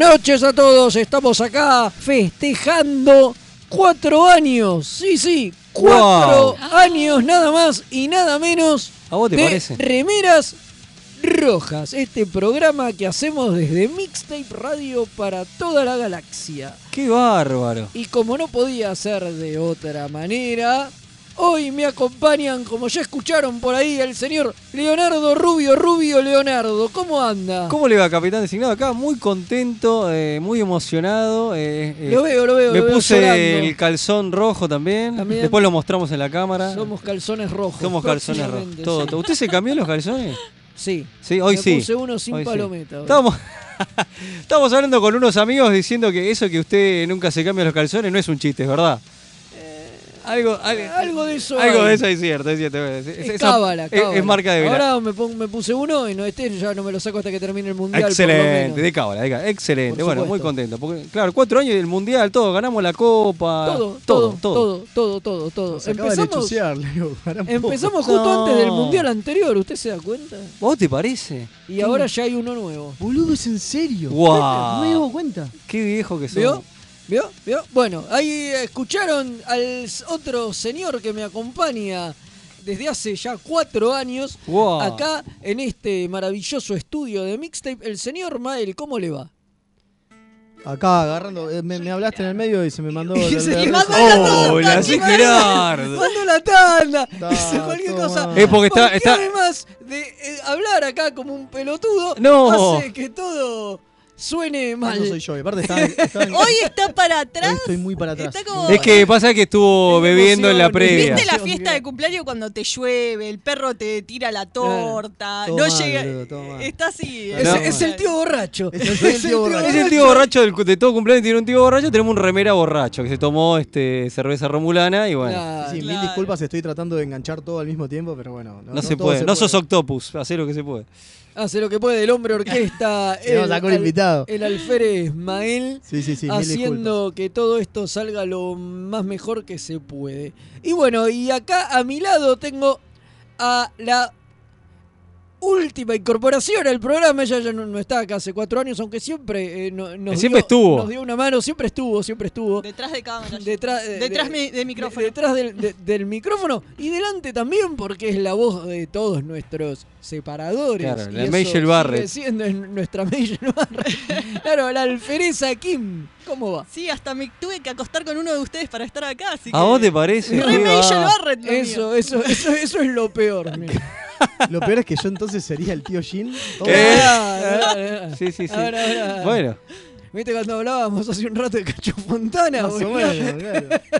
Buenas noches a todos, estamos acá festejando cuatro años, sí, sí, cuatro años nada más y nada menos ¿A vos te de parece? Remeras Rojas, este programa que hacemos desde Mixtape Radio para toda la galaxia. ¡Qué bárbaro! Y como no podía ser de otra manera, hoy me acompañan, como ya escucharon por ahí, el señor Leonardo Rubio, Rubio Leonardo. ¿Cómo anda? ¿Cómo le va, capitán designado? Acá muy contento, eh, muy emocionado. eh, eh, Lo veo, lo veo. Me lo puse el calzón rojo también. También. Después lo mostramos en la cámara. Somos calzones rojos. Somos calzones rojos. Todo. ¿Usted se cambió los calzones? Sí. Sí, hoy Me sí. puse uno sin Hoy palometa. hoy. Estábamos, estábamos hablando con unos amigos diciendo que eso que usted nunca se cambia los calzones no es un chiste, verdad. Algo, algo, Algo de eso. algo hay. de eso es cierto, es cierto. Es, Es es- cábala, es- cábala. es marca de vela. Ahora me, puse uno y no este ya no me lo saco hasta que termine el mundial. Excelente, de cábala, de cábala, excelente. Bueno, muy contento. Porque, claro, cuatro años del mundial, todo, ganamos la copa. Todo, todo, todo, todo, todo, todo. Se acaba de Empezamos, empezamos justo No. antes del mundial anterior, ¿usted se da cuenta? ¿Vos te parece? Y ahora ya hay uno nuevo. Boludo, es en serio. Guau. No me dado cuenta. Qué viejo que sos. ¿Vio? ¿Vio? Bueno, ahí escucharon al otro señor que me acompaña desde hace ya cuatro años acá en este maravilloso estudio de Mixtape. El señor Mael, ¿cómo le va? Acá agarrando, eh, me, me hablaste en el medio y se me mandó. Y la- se la- mandó ¡Oh, la sí, Gerardo! Mandó la tanda, Está, cualquier toma. cosa. Es porque está- Porque está- además de eh, hablar acá como un pelotudo, No. hace que todo suene Ah, mal. no soy yo, aparte estaba, estaba en- Hoy está para atrás. hoy estoy muy para atrás. Está como- Es que pasa que estuvo bebiendo en la previa. ¿Viste la fiesta de cumpleaños cuando te llueve, el perro te tira la torta, no mal, llega, está así. Es, No. es el tío borracho. Es el- tío borracho. Es el tío borracho del- de todo cumpleaños, tiene un tío borracho, tenemos un remera borracho que se tomó este cerveza romulana y bueno. Claro. Sí, mil disculpas, estoy tratando de enganchar todo al mismo tiempo, pero bueno. No, No, se puede, no sos octopus, hace lo que se puede. Hace lo que puede el hombre orquesta. Acá un al- invitado. El alférez Mael. Sí, sí, sí, haciendo que todo esto salga lo más mejor que se puede. Y bueno, y acá a mi lado tengo a la última incorporación al programa. Ella ya no, no está acá hace cuatro años, aunque siempre eh, no- nos, Siempre dio, estuvo. nos dio una mano, siempre estuvo, siempre estuvo. Detrás de cámara. Detrás, eh, Detrás de- micrófono. de- detrás del, de- del micrófono y delante también porque es la voz de todos nuestros separadores. Claro, y la sigue Barrett. siendo en nuestra Majel Barrett. claro, la alfereza Kim. ¿Cómo va? Sí, hasta me tuve que acostar con uno de ustedes para estar acá, así que... ¿A vos te parece? Re. Barrett. Eso, eso, eso, eso es lo peor. Lo peor es que yo entonces sería el tío Jin. Ah, ah. Sí, sí, sí. Ahora, ahora. Bueno, ¿Viste cuando hablábamos hace un rato de Cacho Fontana? Más o menos,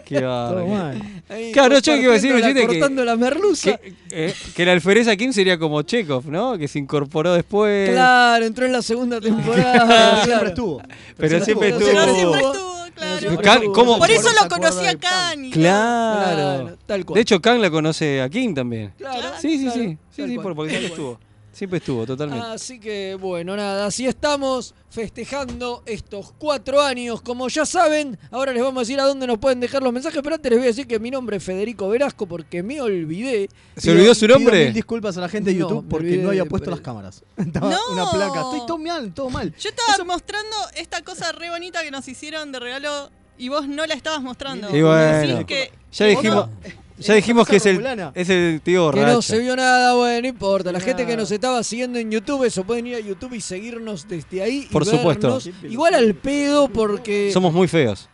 claro. qué. Ahí Claro, yo que iba a decir, cortando la- dijiste que- cortando la merluza. Que, eh, que la alfereza Kim sería como Chekhov, ¿no? Que se incorporó después. Claro, entró en la segunda Pero temporada. siempre claro. Pero siempre estuvo. Pero siempre Estuvo. estuvo, claro. Siempre Can- estuvo. ¿cómo- Por eso lo conocí a. Khan. y Claro. Claro, tal cual. De hecho, Kang la conoce a Kim también. Claro, Sí, sí, claro, sí. Sí, sí, por- porque estuvo. Siempre estuvo, totalmente. Así que bueno, nada, así estamos festejando estos cuatro años. Como ya saben, ahora les vamos a decir a dónde nos pueden dejar los mensajes, pero antes les voy a decir que mi nombre es Federico Velasco porque me olvidé. ¿Se olvidó su Pido nombre? mil disculpas a la gente de No, YouTube porque olvidé no había puesto pero- las cámaras. Estaba No. una placa. Estoy todo mal, todo mal. Yo estaba mostrando esta cosa re bonita que nos hicieron de regalo y vos no la estabas mostrando. Y bueno. Decís que Ya dijimos, ya dijimos que es el, es el tío Que borracho. no se vio nada, bueno, no importa. La gente que nos estaba siguiendo en YouTube, eso pueden ir a YouTube y seguirnos desde ahí. y Por supuesto. vernos. Igual al pedo porque Somos muy feos.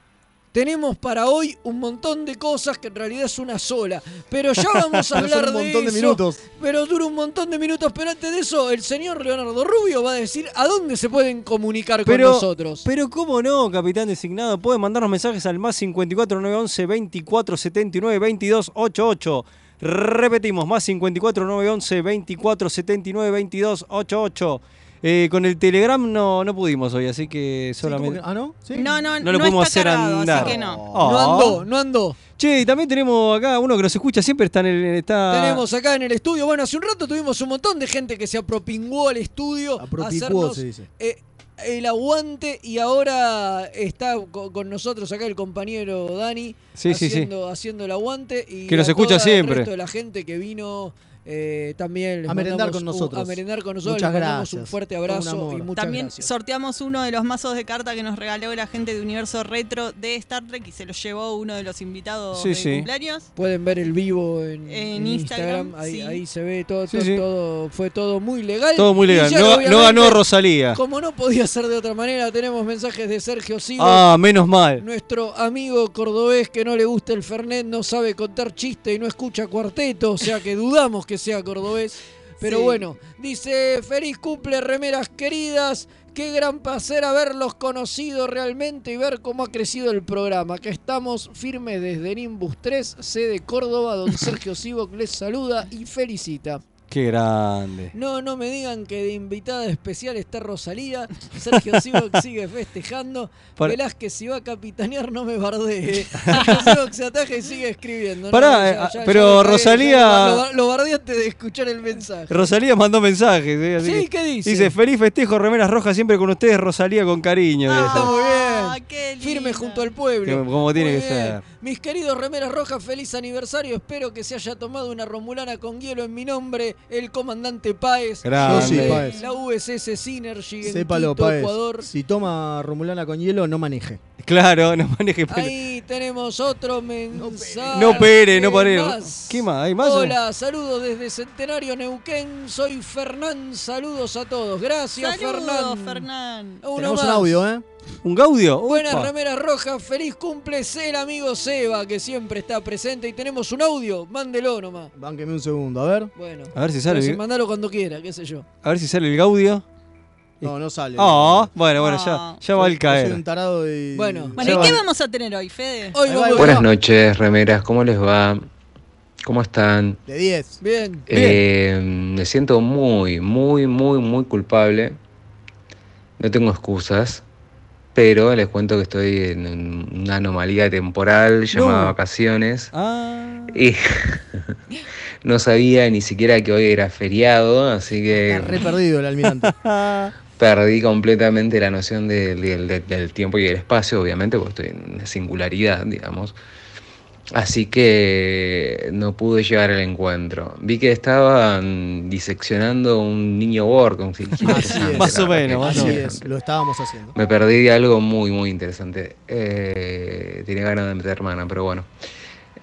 Tenemos para hoy un montón de cosas que en realidad es una sola. Pero ya vamos a hablar un montón de eso. minutos. Pero dura un montón de minutos. Pero antes de eso, el señor Leonardo Rubio va a decir a dónde se pueden comunicar con nosotros. pero cómo no, capitán designado, puede mandarnos mensajes al más 54 911 24 79 22 88. Repetimos, más 54 911 24 79 22 88. Eh, con el Telegram no, no pudimos hoy, así que Sí, ¿cómo solamente... que- Ah, ¿no? Sí. no, no, No no, lo podemos está hacer cargado, andar. así que no. Oh. No andó, no andó. Che, y también tenemos acá uno que nos escucha, siempre está en el... Está... Tenemos acá en el estudio, bueno, hace un rato tuvimos un montón de gente que se apropingó al estudio a Apropicuó, hacernos se dice. eh, el aguante y ahora está co- con nosotros acá el compañero Dani Sí, sí, sí. haciendo, haciendo el aguante y Que nos escucha siempre. El resto de la gente que vino eh, también les A merendar con un- nosotros. a merendar con nosotros. Muchas les mandamos un gracias. fuerte un abrazo y muchas También gracias. sorteamos uno de los mazos de carta que nos regaló la gente de Universo Retro de Star Trek y se lo llevó uno de los invitados Sí, de sí. cumpleaños. Pueden ver el vivo en, En en Instagram, Instagram, ahí, sí. ahí se ve todo, Sí, todo, sí. todo- fue todo muy legal. Todo muy legal. No, ganó Rosalía. Como no podía ser de otra manera, tenemos mensajes de Sergio Silva. Ah, menos mal. Nuestro amigo cordobés que no le gusta el Fernet, no sabe contar chiste y no escucha cuarteto, o sea que dudamos que sea cordobés. Pero Sí. bueno, dice, feliz cumple, remeras queridas. Qué gran placer haberlos conocido realmente y ver cómo ha crecido el programa. Que estamos firmes desde Nimbus 3, sede Córdoba. Don Sergio Sivok les saluda y felicita. Qué grande. No, no me digan que de invitada especial está Rosalía. Sergio Sivok sigue festejando. Para- Velázquez, si va a capitanear, no me bardee. Sergio Sivok se ataja y sigue escribiendo. Pará, No, eh, pero lo Rosalía- Lo, lo, antes de escuchar el mensaje. Rosalía mandó mensajes. ¿eh? Así Sí, que- ¿qué dice? Dice, feliz festejo, remeras rojas, siempre con ustedes, Rosalía con cariño. Ah, dice. muy bien. Ah, qué. Firme junto al pueblo. Que- como tiene Muy que bien. ser. Mis queridos remeras rojas, feliz aniversario. Espero que se haya tomado una romulana con hielo en mi nombre, el comandante Páez. Grande. Yo sí, Páez. La USS Synergy en Sépalo, Quito, Páez. Ecuador. Si toma Romulana con hielo, no maneje. Claro, no maneje pelo. Ahí tenemos otro mensaje. No pere, no pare. más. ¿Qué más? ¿Hay más? Hola, saludos desde Centenario Neuquén. Soy Fernán. Saludos a todos. Gracias, Saludos, Fernán. Fernán. Uno Tenemos más. un audio, ¿eh? ¿Un Gaudio? Buenas remeras rojas, feliz cumple el amigo Seba, que siempre está presente. Y tenemos un audio, mándelo nomás. Bánqueme un segundo, a ver. Bueno, A ver si sale. si el- mandalo cuando quiera, qué sé yo. A ver si sale el Gaudio. No, no sale. Ah, bueno, bueno, ya, Ah. ya va soy caer. un tarado y... Bueno. Bueno, ¿y qué va. vamos a tener hoy, Fede? Hoy vamos Buenas noches, remeras, ¿cómo les va? ¿Cómo están? De 10. Bien. Eh, me siento muy, muy, muy, muy culpable. No tengo excusas, pero les cuento que estoy en una anomalía temporal llamada No. vacaciones Ah. y no sabía ni siquiera que hoy era feriado, así que Está re perdido el almirante. perdí completamente la noción de- de- de- del tiempo y del espacio, obviamente, porque estoy en una singularidad, digamos. Así que no pude llegar al encuentro. Vi que estaban diseccionando un niño Borg. un- Así es. Más o menos, más o Así menos. es, lo estábamos haciendo. Me perdí de algo muy, muy interesante. Eh, tenía ganas de meter mano, pero bueno.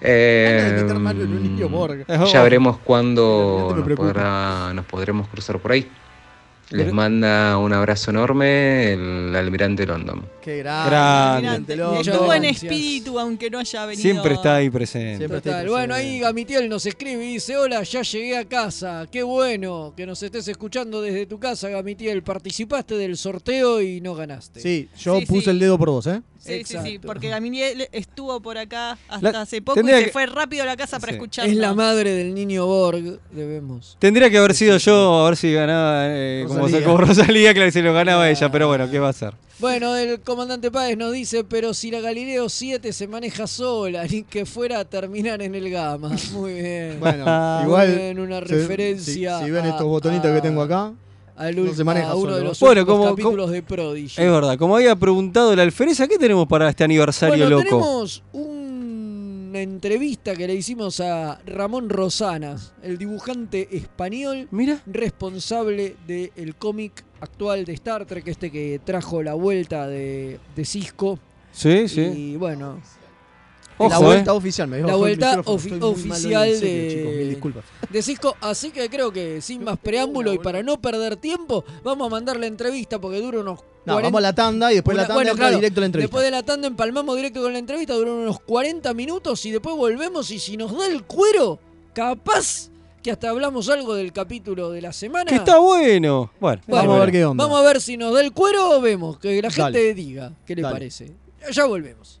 Eh, Ganas de meter mano en un niño Borg. ya veremos cuándo podrá- nos podremos cruzar por ahí. Les manda un abrazo enorme el almirante London. Qué grande. Grande. almirante Mirante, London. Estuvo en espíritu, aunque no haya venido. Siempre está ahí presente. Siempre está Bueno, ahí. Gamitiel nos escribe y dice, hola, ya llegué a casa. Qué bueno que nos estés escuchando desde tu casa, Gamitiel. Participaste del sorteo y no ganaste. Sí, yo Sí, puse sí. el dedo por vos, ¿eh? Sí, sí, sí, porque Gaminiel estuvo por acá hasta La- hace poco y se que- fue rápido a la casa para Sí. escucharnos. Es la madre del niño Borg, debemos. Tendría que haber sido yo, a ver si ganaba, eh, como Rosalía. sacó Rosalía, claro, si lo ganaba Ah. ella, pero bueno, ¿qué va a hacer? Bueno, el comandante Páez nos dice, pero si la Galileo 7 se maneja sola, ni que fuera a terminar en el Gama. Muy bien. Bueno, Muy igual. bien, una se- referencia. Si, si ven estos botonitos a- que tengo acá, al no ul- se maneja a uno solo. de los Bueno, como- capítulos de Prodigy. Es verdad, como había preguntado la alfereza, ¿qué tenemos para este aniversario Bueno, loco? tenemos una entrevista que le hicimos a Ramón Rosanas, el dibujante español Mira, responsable del cómic actual de Star Trek, este que trajo la vuelta de, de Cisco. sí, sí. Y bueno, Ojo, la eh. vuelta oficial, me La bajó el vuelta ofi- oficial en serio, de- chicos, mil disculpas. de Cisco. Así que creo que sin más preámbulo y para no perder tiempo, vamos a mandar la entrevista porque dura unos No, 40 vamos a la tanda y después Una- la tanda bueno, entra claro, directo a la entrevista. Después de la tanda empalmamos directo con la entrevista, duró unos 40 minutos y después volvemos y si nos da el cuero, capaz que hasta hablamos algo del capítulo de la semana. Que está bueno. Bueno, Bueno, Vamos a ver qué onda. Vamos a ver si nos da el cuero o vemos, que la gente Dale. diga qué le Dale. parece. Ya volvemos.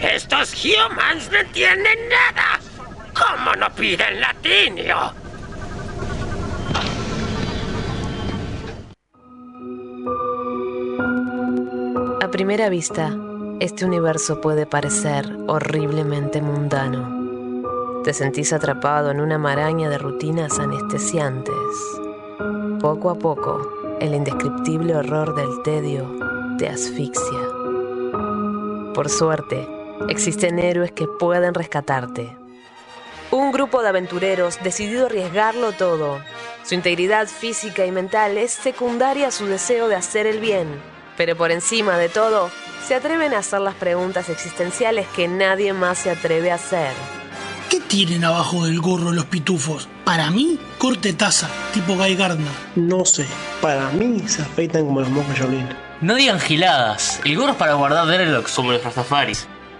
Estos humans no entienden nada. ¿Cómo no piden latinio? A primera vista, este universo puede parecer horriblemente mundano. Te sentís atrapado en una maraña de rutinas anestesiantes. Poco a poco, el indescriptible horror del tedio te asfixia. Por suerte, existen héroes que pueden rescatarte. Un grupo de aventureros decidido a arriesgarlo todo. Su integridad física y mental es secundaria a su deseo de hacer el bien. Pero por encima de todo, se atreven a hacer las preguntas existenciales que nadie más se atreve a hacer. ¿Qué tienen abajo del gorro los pitufos? Para mí, corte taza, tipo Guy Gardner. No sé, para mí se afeitan como los monjes Shaolin. No digan giladas, el gorro es para guardar dreadlocks como los rastafaris.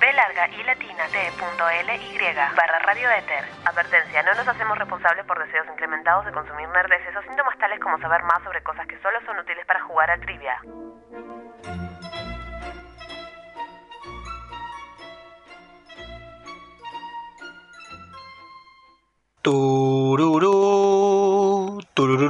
b larga y latina t.ly barra radio éter. Advertencia, no nos hacemos responsables por deseos incrementados de consumir nerdeces o síntomas tales como saber más sobre cosas que solo son útiles para jugar a trivia. Tururú, tururururu,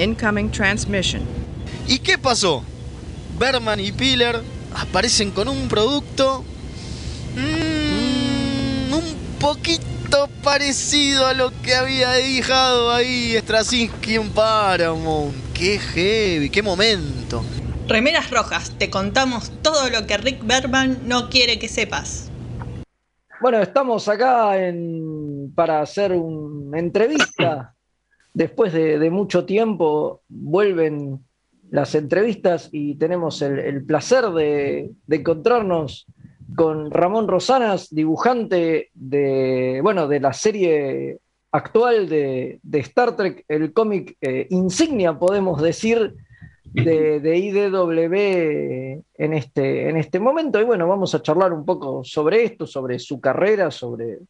Incoming transmission. ¿Y qué pasó? Berman y Piller aparecen con un producto mm, un poquito parecido a lo que había dejado ahí Straczynski en Paramount. Qué heavy, qué momento. Remeras rojas, te contamos todo lo que Rick Berman no quiere que sepas. bueno, estamos acá en, para hacer una entrevista. Después de, mucho tiempo vuelven las entrevistas y tenemos el, placer de, encontrarnos con Ramón Rosanas, dibujante de, bueno, de la serie actual de, de Star Trek, el cómic eh, insignia, podemos decir, de, de IDW en este, en este momento. Y bueno, vamos a charlar un poco sobre esto, sobre su carrera, sobre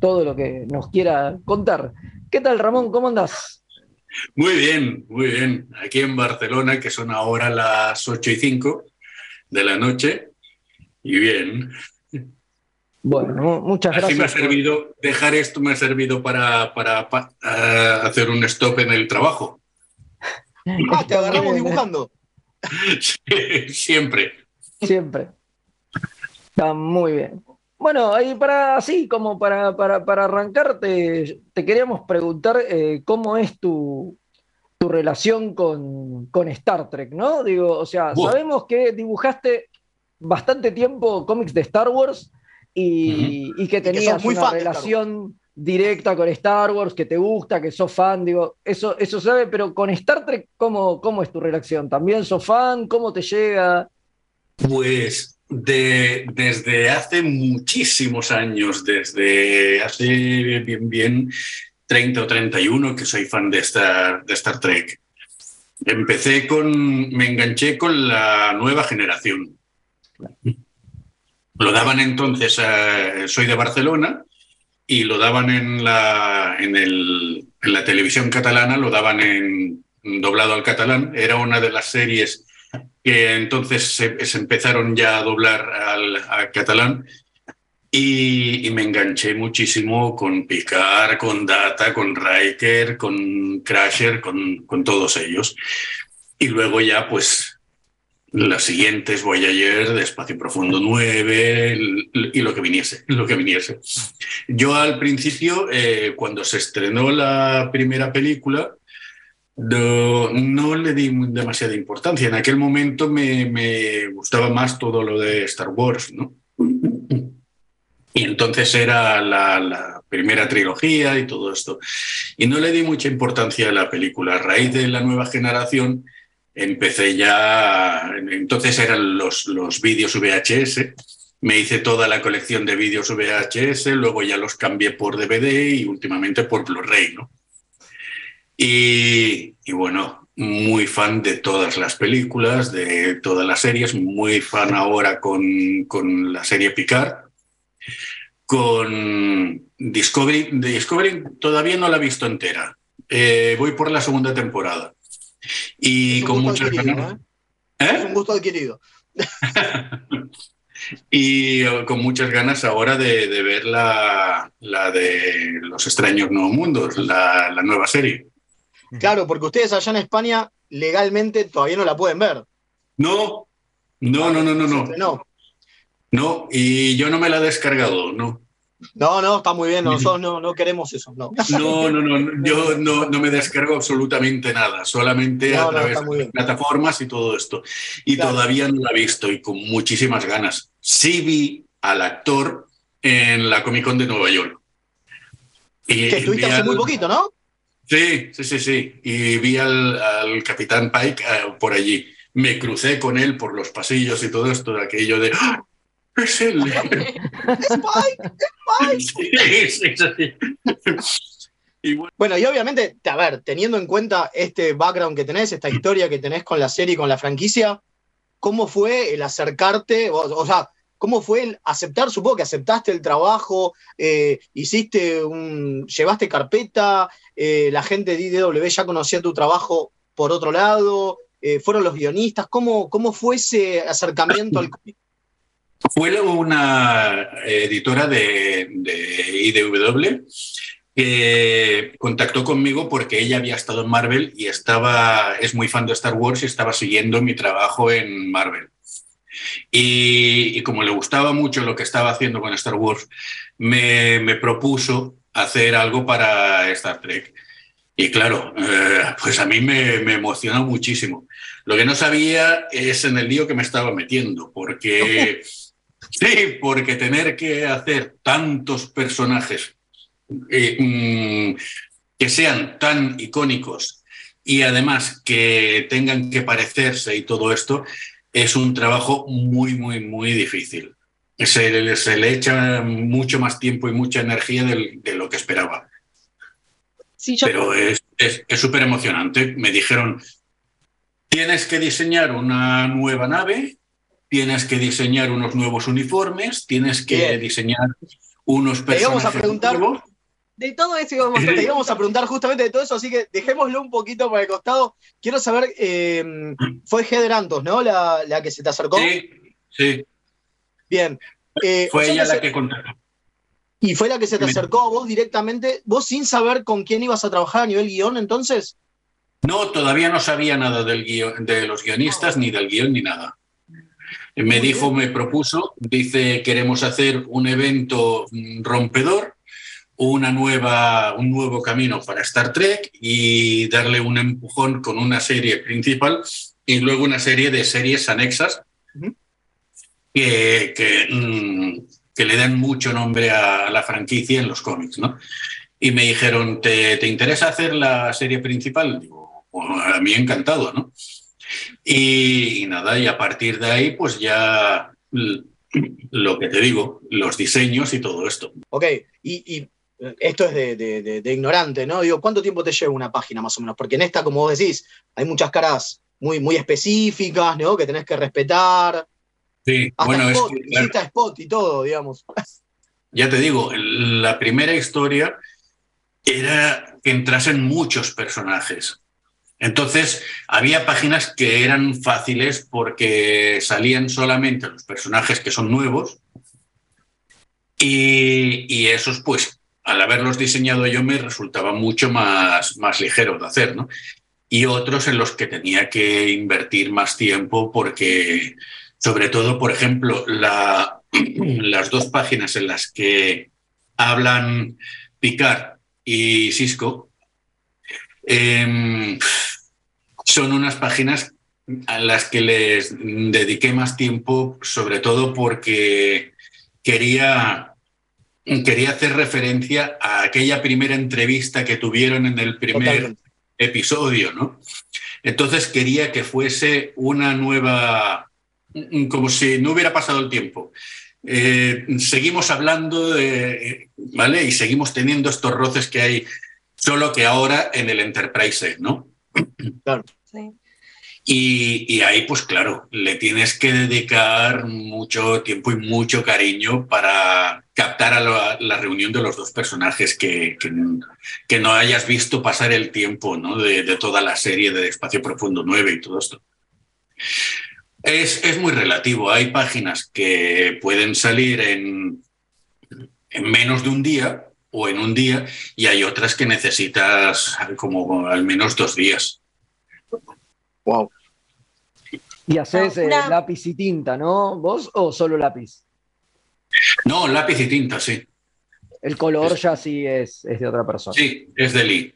todo lo que nos quiera contar. ¿Qué tal, Ramón? ¿Cómo andás? Muy bien, muy bien. Aquí en Barcelona, que son ahora las 8 y 5 de la noche. Y bien. Bueno, muchas Así gracias. me ha servido, dejar esto me ha servido para, para, pa- ah, hacer un stop en el trabajo. Ah, te agarramos dibujando. Sí, Siempre. Siempre. Está muy bien. Bueno, ahí para así como para, para, para arrancar, te, te queríamos preguntar eh, cómo es tu, tu relación con, con Star Trek, ¿no? Digo, o sea, sabemos que dibujaste bastante tiempo cómics de Star Wars y, y que tenías una relación directa con Star Wars, que te gusta, que sos fan, digo, eso, eso sabe, pero con Star Trek, ¿cómo, cómo es tu relación? ¿También sos fan? ¿Cómo te llega? Pues de, desde hace muchísimos años, desde hace bien, bien 30 o 31 que soy fan de Star, de Star Trek. Empecé con, me enganché con la nueva generación. Lo daban entonces, eh, soy de Barcelona, y lo daban en la, en, el- en la televisión catalana, lo daban en doblado al catalán. Era una de las series que entonces se, se empezaron ya a doblar al, al catalán y, y me enganché muchísimo con Picard, con Data, con Riker, con Crusher, con, con todos ellos. Y luego ya pues las siguientes Voyager, de Espacio Profundo 9 l- y lo que viniese, lo que viniese. Yo al principio, eh, cuando se estrenó la primera película, no, le di demasiada importancia. En aquel momento me, gustaba más todo lo de Star Wars, ¿no? Y entonces era la, la primera trilogía y todo esto. Y no le di mucha importancia a la película. A raíz de la nueva generación empecé ya, entonces eran los, los vídeos VHS. Me hice toda la colección de vídeos VHS, luego ya los cambié por DVD y últimamente por Blu-ray, ¿no? Y, y bueno, muy fan de todas las películas, de todas las series, muy fan ahora con, con la serie Picard. Con Discovery, Discovery todavía no la he visto entera. Eh, voy por la segunda temporada. Y con muchas ganas. Es un gusto adquirido. Y eh, con muchas ganas ahora de, de ver la, la de Los extraños nuevos mundos, la, la nueva serie. Claro, porque ustedes allá en España legalmente todavía no la pueden ver. No, no, no, no, no, no. No, No, y yo no me la he descargado, no. no, no está muy bien. Nosotros no, no queremos eso. No, No, no, no, yo no, no me descargo absolutamente nada, solamente No, a través de las plataformas y todo esto. Y Claro. todavía no la he visto y con muchísimas ganas. Sí vi al actor en la Comic Con de Nueva York. Y que estuviste vi hace muy poquito, ¿no? Sí, sí, sí, sí. Y vi al, al capitán Pike eh, por allí. Me crucé con él por los pasillos y todo esto, de aquello de... ¡Ah! ¡Es él! Sí, sí, sí. Y bueno, Bueno, y obviamente, a ver, teniendo en cuenta este background que tenés, esta historia que tenés con la serie y con la franquicia, ¿cómo fue el acercarte? O, o sea, ¿cómo fue el aceptar? Supongo que aceptaste el trabajo, eh, hiciste un. llevaste carpeta, eh, la gente de IDW ya conocía tu trabajo por otro lado, eh, fueron los guionistas. ¿Cómo, ¿Cómo fue ese acercamiento al cómic? Fue una editora de, de IDW que contactó conmigo porque ella había estado en Marvel y estaba, es muy fan de Star Wars y estaba siguiendo mi trabajo en Marvel. Y, y como le gustaba mucho lo que estaba haciendo con Star Wars, me, me propuso hacer algo para Star Trek. Y claro, eh, pues a mí me, me emocionó muchísimo. Lo que no sabía es en el lío que me estaba metiendo, porque Sí, porque tener que hacer tantos personajes eh, mm, que sean tan icónicos y además que tengan que parecerse y todo esto es un trabajo muy, muy, muy difícil. Se, le- se le echa mucho más tiempo y mucha energía del- de lo que esperaba. Sí, yo- Pero es es- es súper emocionante. Me dijeron, tienes que diseñar una nueva nave, tienes que diseñar unos nuevos uniformes, tienes que Bien. diseñar unos Te íbamos personajes a preguntar nuevos. De todo eso íbamos a Te íbamos a preguntar justamente de todo eso, así que dejémoslo un poquito por el costado. Quiero saber, eh, fue Heather Antos, ¿no? La, la que se te acercó. Sí, sí. Bien. Eh, Fue ella la se- que contactó. Y fue la que se te acercó a vos directamente, vos sin saber con quién ibas a trabajar a nivel guion, entonces. No, todavía no sabía nada del guion- de los guionistas, ni del guion, ni nada. Me dijo, me propuso, dice, queremos hacer un evento mm, rompedor, una nueva, un nuevo camino para Star Trek y darle un empujón con una serie principal y luego una serie de series anexas que, que, mm, que le dan mucho nombre a la franquicia en los cómics, ¿no? Y me dijeron, ¿te, te interesa hacer la serie principal? Digo, "Bueno, a mí encantado, ¿no? Y, y nada, y a partir de ahí, pues ya lo que te digo, los diseños y todo esto. Ok, y, y, esto es de, de- de- de ignorante, ¿no? Digo, ¿cuánto tiempo te lleva una página más o menos? Porque en esta, como vos decís, hay muchas caras muy, muy específicas, ¿no? Que tenés que respetar. Sí, Hasta bueno, es spot, que, claro, spot y todo, digamos. ya te digo, la primera historia era que entrasen muchos personajes. Entonces, había páginas que eran fáciles porque salían solamente los personajes que son nuevos y, y esos, pues, al haberlos diseñado yo, me resultaba mucho más, más ligero de hacer, ¿no? Y otros en los que tenía que invertir más tiempo porque, sobre todo, por ejemplo, la, las dos páginas en las que hablan Picard y Cisco, em, son unas páginas a las que les dediqué más tiempo, sobre todo porque quería, quería hacer referencia a aquella primera entrevista que tuvieron en el primer Totalmente. episodio, ¿no? Entonces quería que fuese una nueva, como si no hubiera pasado el tiempo. Eh, seguimos hablando, de, ¿vale? Y seguimos teniendo estos roces que hay, solo que ahora en el Enterprise, ¿no? Claro. Sí. Y, ahí, pues claro, le tienes que dedicar mucho tiempo y mucho cariño para captar a la, reunión de los dos personajes que, que, no hayas visto pasar el tiempo ¿no? de, toda la serie de Espacio Profundo 9 y todo esto. Es, es muy relativo. Hay páginas que pueden salir en menos de un día o en un día y hay otras que necesitas como al menos dos días. Wow. Y haces eh, lápiz y tinta, ¿no? ¿Vos o solo lápiz? No, lápiz y tinta, sí. El color ya sí es, es de otra persona. Sí, es de Lee.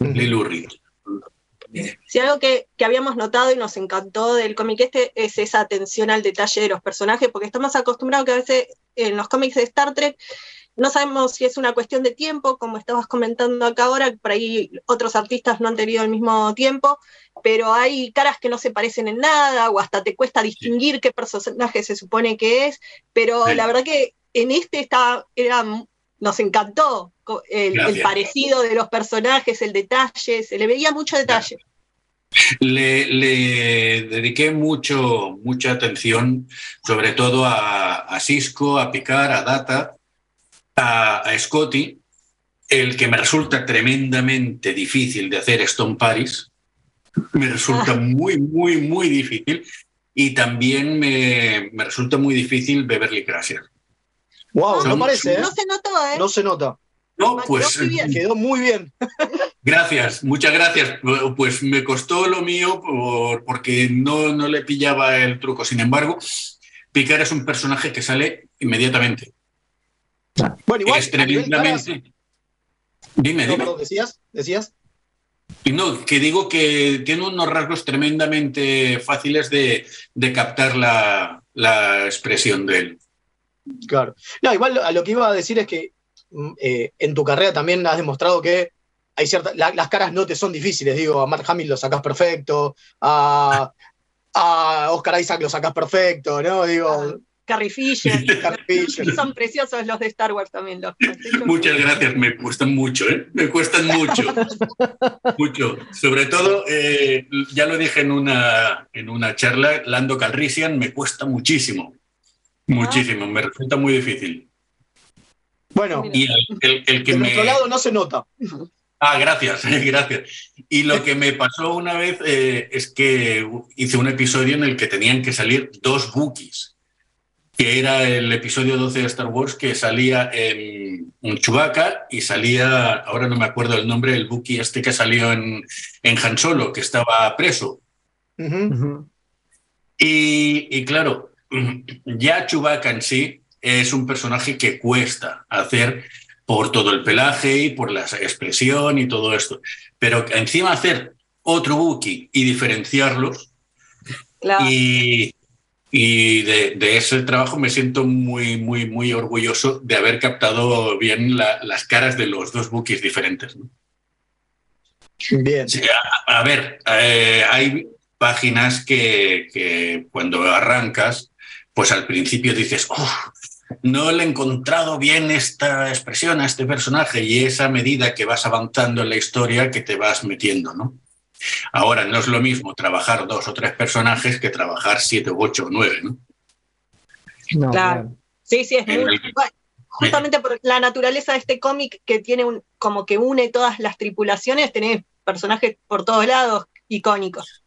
Lee Lurie. Si algo que, que habíamos notado y nos encantó del cómic este es esa atención al detalle de los personajes, porque estamos acostumbrados que a veces en los cómics de Star Trek no sabemos si es una cuestión de tiempo, como estabas comentando acá ahora, por ahí otros artistas no han tenido el mismo tiempo, pero hay caras que no se parecen en nada, o hasta te cuesta distinguir qué personaje se supone que es, pero Sí. la verdad que en este está, era, nos encantó el, parecido de los personajes, el detalle, se le veía mucho detalle. Le, le dediqué mucho, mucha atención, sobre todo a, a Cisco, a Picard, a Data, a, a Scotty, el que me resulta tremendamente difícil de hacer Stone Paris. Me resulta muy, muy, muy difícil. Y también me, me resulta muy difícil Beverly Crusher. Wow, no Son- parece, ¿eh? No se notó, ¿eh? No se nota. No, Quedó pues muy bien. Quedó muy bien. Gracias, muchas gracias. Pues me costó lo mío por- porque no, no le pillaba el truco. Sin embargo, Picard es un personaje que sale inmediatamente. Bueno, igual. es. Dime, dime. ¿decías? ¿Decías? Y No, que digo que tiene unos rasgos tremendamente fáciles de, de captar la, la expresión de él. Claro. No, igual a lo que iba a decir es que mm, eh, en tu carrera también has demostrado que hay ciertas. la- las caras no te son difíciles. Digo, a Mark Hamill lo sacas perfecto, a, a Oscar Isaac lo sacas perfecto, ¿no? Digo. Carrie Fisher. Son preciosos los de Star Wars también. Los Muchas gracias, me cuestan mucho, ¿eh? Me cuestan mucho. mucho. Sobre todo, eh, ya lo dije en una, en una charla, Lando Calrissian me cuesta muchísimo. Muchísimo, me resulta muy difícil. Bueno, Y el, el- el que de me. nuestro lado no se nota. Ah, gracias, gracias. Y lo que me pasó una vez eh, es que hice un episodio en el que tenían que salir dos Wookiees, que era el episodio 12 de Star Wars que salía en, en Chewbacca y salía, ahora no me acuerdo el nombre, el Wookiee este que salió en, en Han Solo, que estaba preso. Y, y claro, ya Chewbacca en sí es un personaje que cuesta hacer por todo el pelaje y por la expresión y todo esto. Pero encima hacer otro Wookiee y diferenciarlos. Y, y de, de ese trabajo me siento muy, muy, muy orgulloso de haber captado bien la- las caras de los dos Wookiees diferentes. ¿no? Bien. Sí, a, a ver, eh, hay páginas que, que cuando arrancas, pues al principio dices, "Oh, no le he encontrado bien esta expresión a este personaje y es a medida que vas avanzando en la historia que te vas metiendo, ¿no? Ahora, no es lo mismo trabajar dos o tres personajes que trabajar siete, ocho o nueve, ¿no? claro. Sí, sí, es muy. el- justamente por la naturaleza de este cómic que tiene un, como que une todas las tripulaciones, tenés personajes por todos lados icónicos.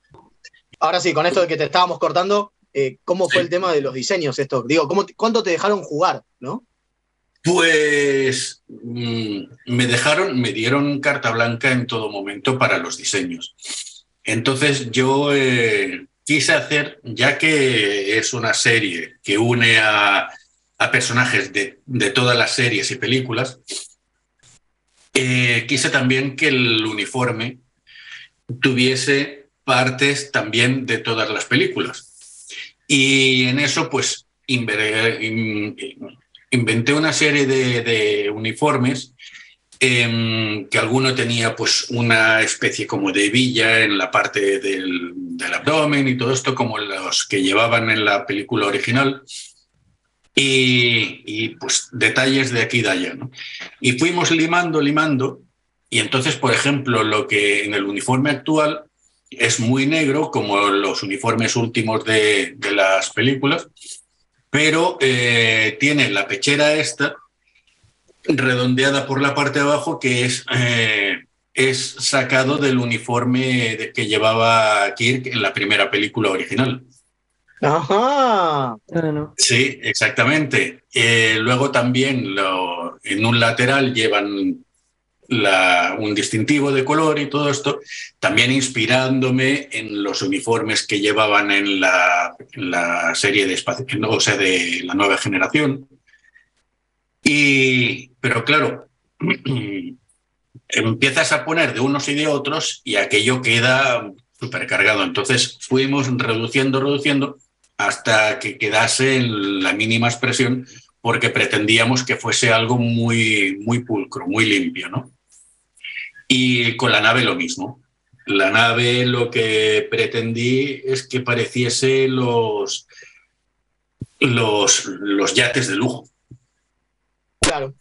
Ahora sí, con esto de que te estábamos cortando, eh, ¿cómo fue el tema de los diseños? Esto, digo, ¿cómo, ¿cuánto te dejaron jugar? ¿No? Pues mm, me dejaron, me dieron carta blanca en todo momento para los diseños. Entonces yo eh, quise hacer, ya que es una serie que une a, personajes de, de todas las series y películas, eh, quise también que el uniforme tuviese partes también de todas las películas. Y en eso, pues, inventé una serie de, uniformes em, que alguno tenía pues una especie como de villa en la parte del, abdomen y todo esto como los que llevaban en la película original y, pues detalles de aquí y de allá. Y fuimos limando, limando y entonces, por ejemplo, lo que en el uniforme actual es muy negro, como los uniformes últimos de las películas, pero eh, tiene la pechera esta redondeada por la parte de abajo que es, eh, es sacado del uniforme de- que llevaba Kirk en la primera película original. Ajá. Sí, exactamente. Eh, luego también lo- en un lateral llevan un distintivo de color y todo esto, también inspirándome en los uniformes que llevaban en la, serie de espacio, o sea, de la nueva generación. Y, pero claro, empiezas a poner de unos y de otros y aquello queda supercargado. Entonces fuimos reduciendo, reduciendo hasta que quedase en la mínima expresión porque pretendíamos que fuese algo muy, muy pulcro, muy limpio, ¿no? Y con la nave lo mismo. La nave lo que pretendí es que pareciese los, los, los yates de lujo. Claro.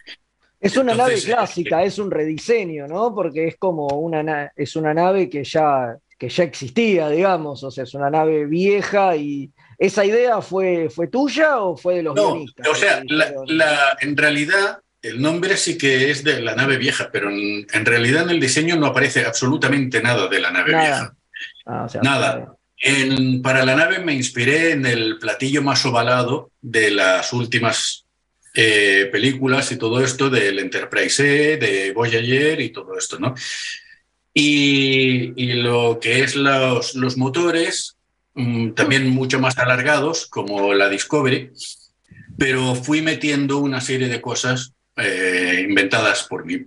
Es una Entonces, nave clásica, es un rediseño, ¿no? Porque es como una na- es una nave que ya, que ya existía, digamos, o sea, es una nave vieja y ¿esa idea fue, fue tuya o fue de los No, guionistas? o sea, la- la- en realidad el nombre sí que es de la nave vieja, pero en, en realidad en el diseño no aparece absolutamente nada de la nave vieja. Nada. Ah, o sea, Nada. En- para la nave me inspiré en el platillo más ovalado de las últimas eh, películas y todo esto del Enterprise, E, de Voyager y todo esto, ¿no? Y, y lo que es los, los motores, mm, también mucho más alargados, como la Discovery, pero fui metiendo una serie de cosas eh, inventadas por mí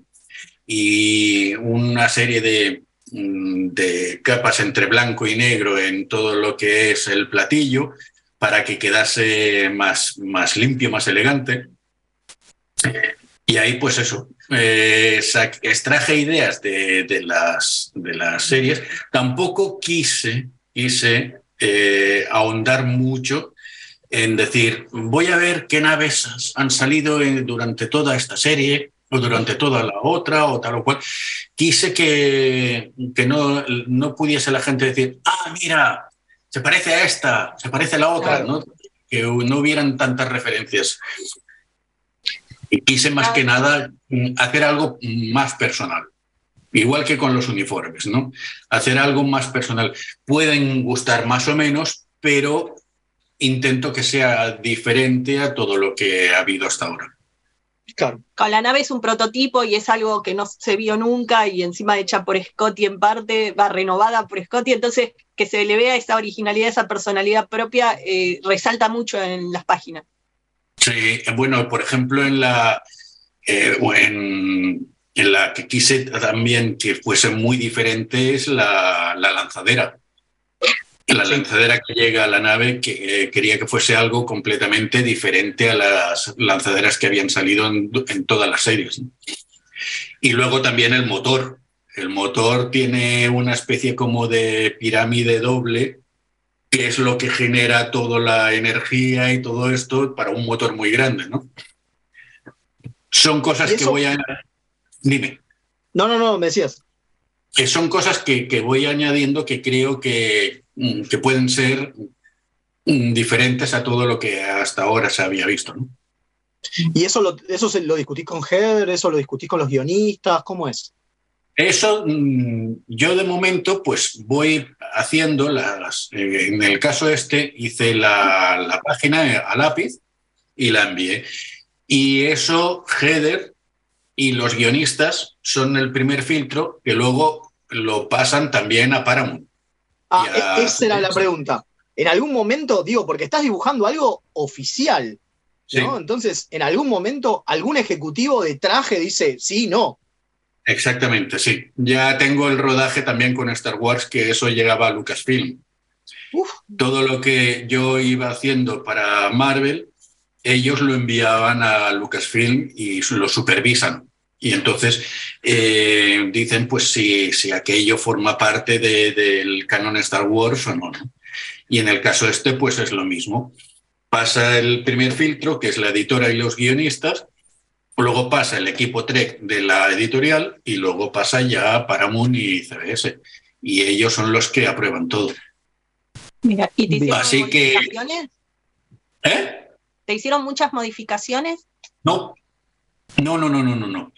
y una serie de, mm, de capas entre blanco y negro en todo lo que es el platillo para que quedase más, más limpio, más elegante. Y ahí, pues eso, eh, extraje ideas de, de las, de las series. Tampoco quise, quise eh, ahondar mucho en decir, voy a ver qué naves han salido durante toda esta serie o durante toda la otra o tal o cual. Quise que, que no, no pudiese la gente decir, ah, mira, se parece a esta, se parece a la otra, Claro. ¿no? que no hubieran tantas referencias. Y quise más que nada mm, hacer algo más personal. Igual que con los uniformes, ¿no? Hacer algo más personal. Pueden gustar más o menos, pero intento que sea diferente a todo lo que ha habido hasta ahora. Con la nave es un prototipo y es algo que no se vio nunca y encima hecha por Scotty en parte, va renovada por Scotty, entonces que se le vea esa originalidad, esa personalidad propia, eh, resalta mucho en las páginas. Sí, bueno, por ejemplo, en la, eh, en, en la que quise también que fuese muy diferente es la, la lanzadera. La lanzadera que llega a la nave que eh, quería que fuese algo completamente diferente a las lanzaderas que habían salido en, en todas las series. ¿no? Y luego también el motor. El motor tiene una especie como de pirámide doble, que es lo que genera toda la energía y todo esto para un motor muy grande, ¿no? Son cosas ¿Y que voy a... Dime. No, no, no, me decías. Que son cosas que, que voy añadiendo que creo que, mm, que pueden ser mm, diferentes a todo lo que hasta ahora se había visto. ¿no? ¿Y eso lo, eso lo discutís con Heather? ¿Eso lo discutís con los guionistas? ¿Cómo es? Eso, mm, yo de momento, pues voy haciendo las. eh, en el caso este, hice la, la página a lápiz y la envié. Y eso, Heather y los guionistas son el primer filtro que luego lo pasan también a Paramount. Ah, e- esa era la pregunta. En algún momento, digo, porque estás dibujando algo oficial, ¿no? Entonces, en algún momento, algún ejecutivo de traje dice, sí, no. Exactamente, sí. Ya tengo el rodaje también con Star Wars, que eso llegaba a Lucasfilm. Todo lo que yo iba haciendo para Marvel, ellos lo enviaban a Lucasfilm y lo supervisan. Y entonces eh, dicen, pues, si, si aquello forma parte de- del canon Star Wars o no, ¿no? Y en el caso este, pues es lo mismo. Pasa el primer filtro, que es la editora y los guionistas, Luego pasa el equipo Trek de la editorial y luego pasa ya Paramount y CBS. Y ellos son los que aprueban todo. Mira, ¿y te Así que? ¿eh? ¿Te hicieron muchas modificaciones? No, no, no, no, no, no. no.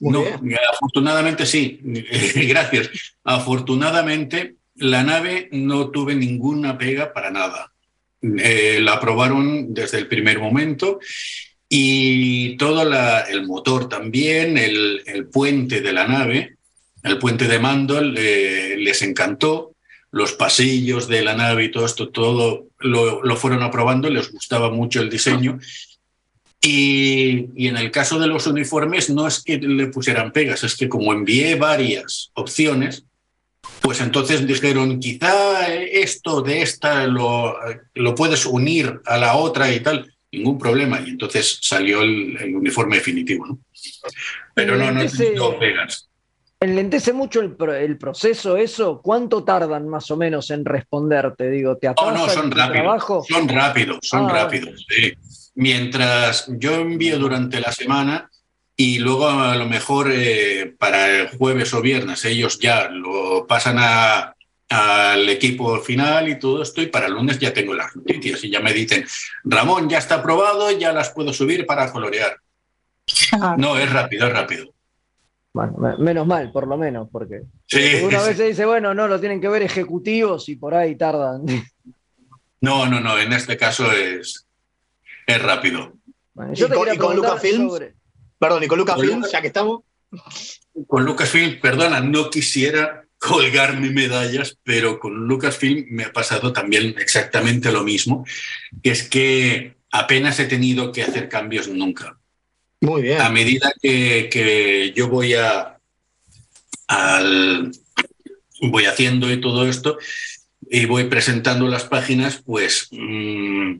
No, afortunadamente sí, gracias. Afortunadamente la nave no tuve ninguna pega para nada. Eh, la aprobaron desde el primer momento y todo la- el motor también, el, el puente de la nave, el puente de mando le- les encantó, los pasillos de la nave y todo esto, todo lo, lo fueron aprobando, les gustaba mucho el diseño. Y, y en el caso de los uniformes no es que le pusieran pegas, es que como envié varias opciones, pues entonces dijeron, quizá esto de esta lo, lo puedes unir a la otra y tal, ningún problema. Y entonces salió el, el uniforme definitivo, ¿no? Pero no, no tenido pegas. Enlentece mucho el, pro- el proceso eso. ¿Cuánto tardan más o menos en responderte? Digo, ¿te No, atrasa no, son rápidos. trabajo? Son rápidos, son Ah. rápidos. sí. Mientras yo envío durante la semana y luego a lo mejor eh, para el jueves o viernes ellos ya lo pasan a- al equipo final y todo esto y para el lunes ya tengo las noticias y ya me dicen, Ramón, ya está aprobado, ya las puedo subir para colorear. No, es rápido, es rápido. Bueno, me- menos mal, por lo menos, porque Sí, una sí. vez se dice, bueno, no, lo tienen que ver ejecutivos y por ahí tardan. No, no, no, en este caso es, es rápido. Bueno, ¿Y te con, y con Lucasfilm? sobre- Perdón, y con Lucasfilm, Lucas- ya que estamos. Con Lucasfilm, perdona, no quisiera colgarme medallas, pero con Lucasfilm me ha pasado también exactamente lo mismo, que es que apenas he tenido que hacer cambios nunca. Muy bien. A medida que, que yo voy a al- voy haciendo y todo esto, y voy presentando las páginas, pues, mm,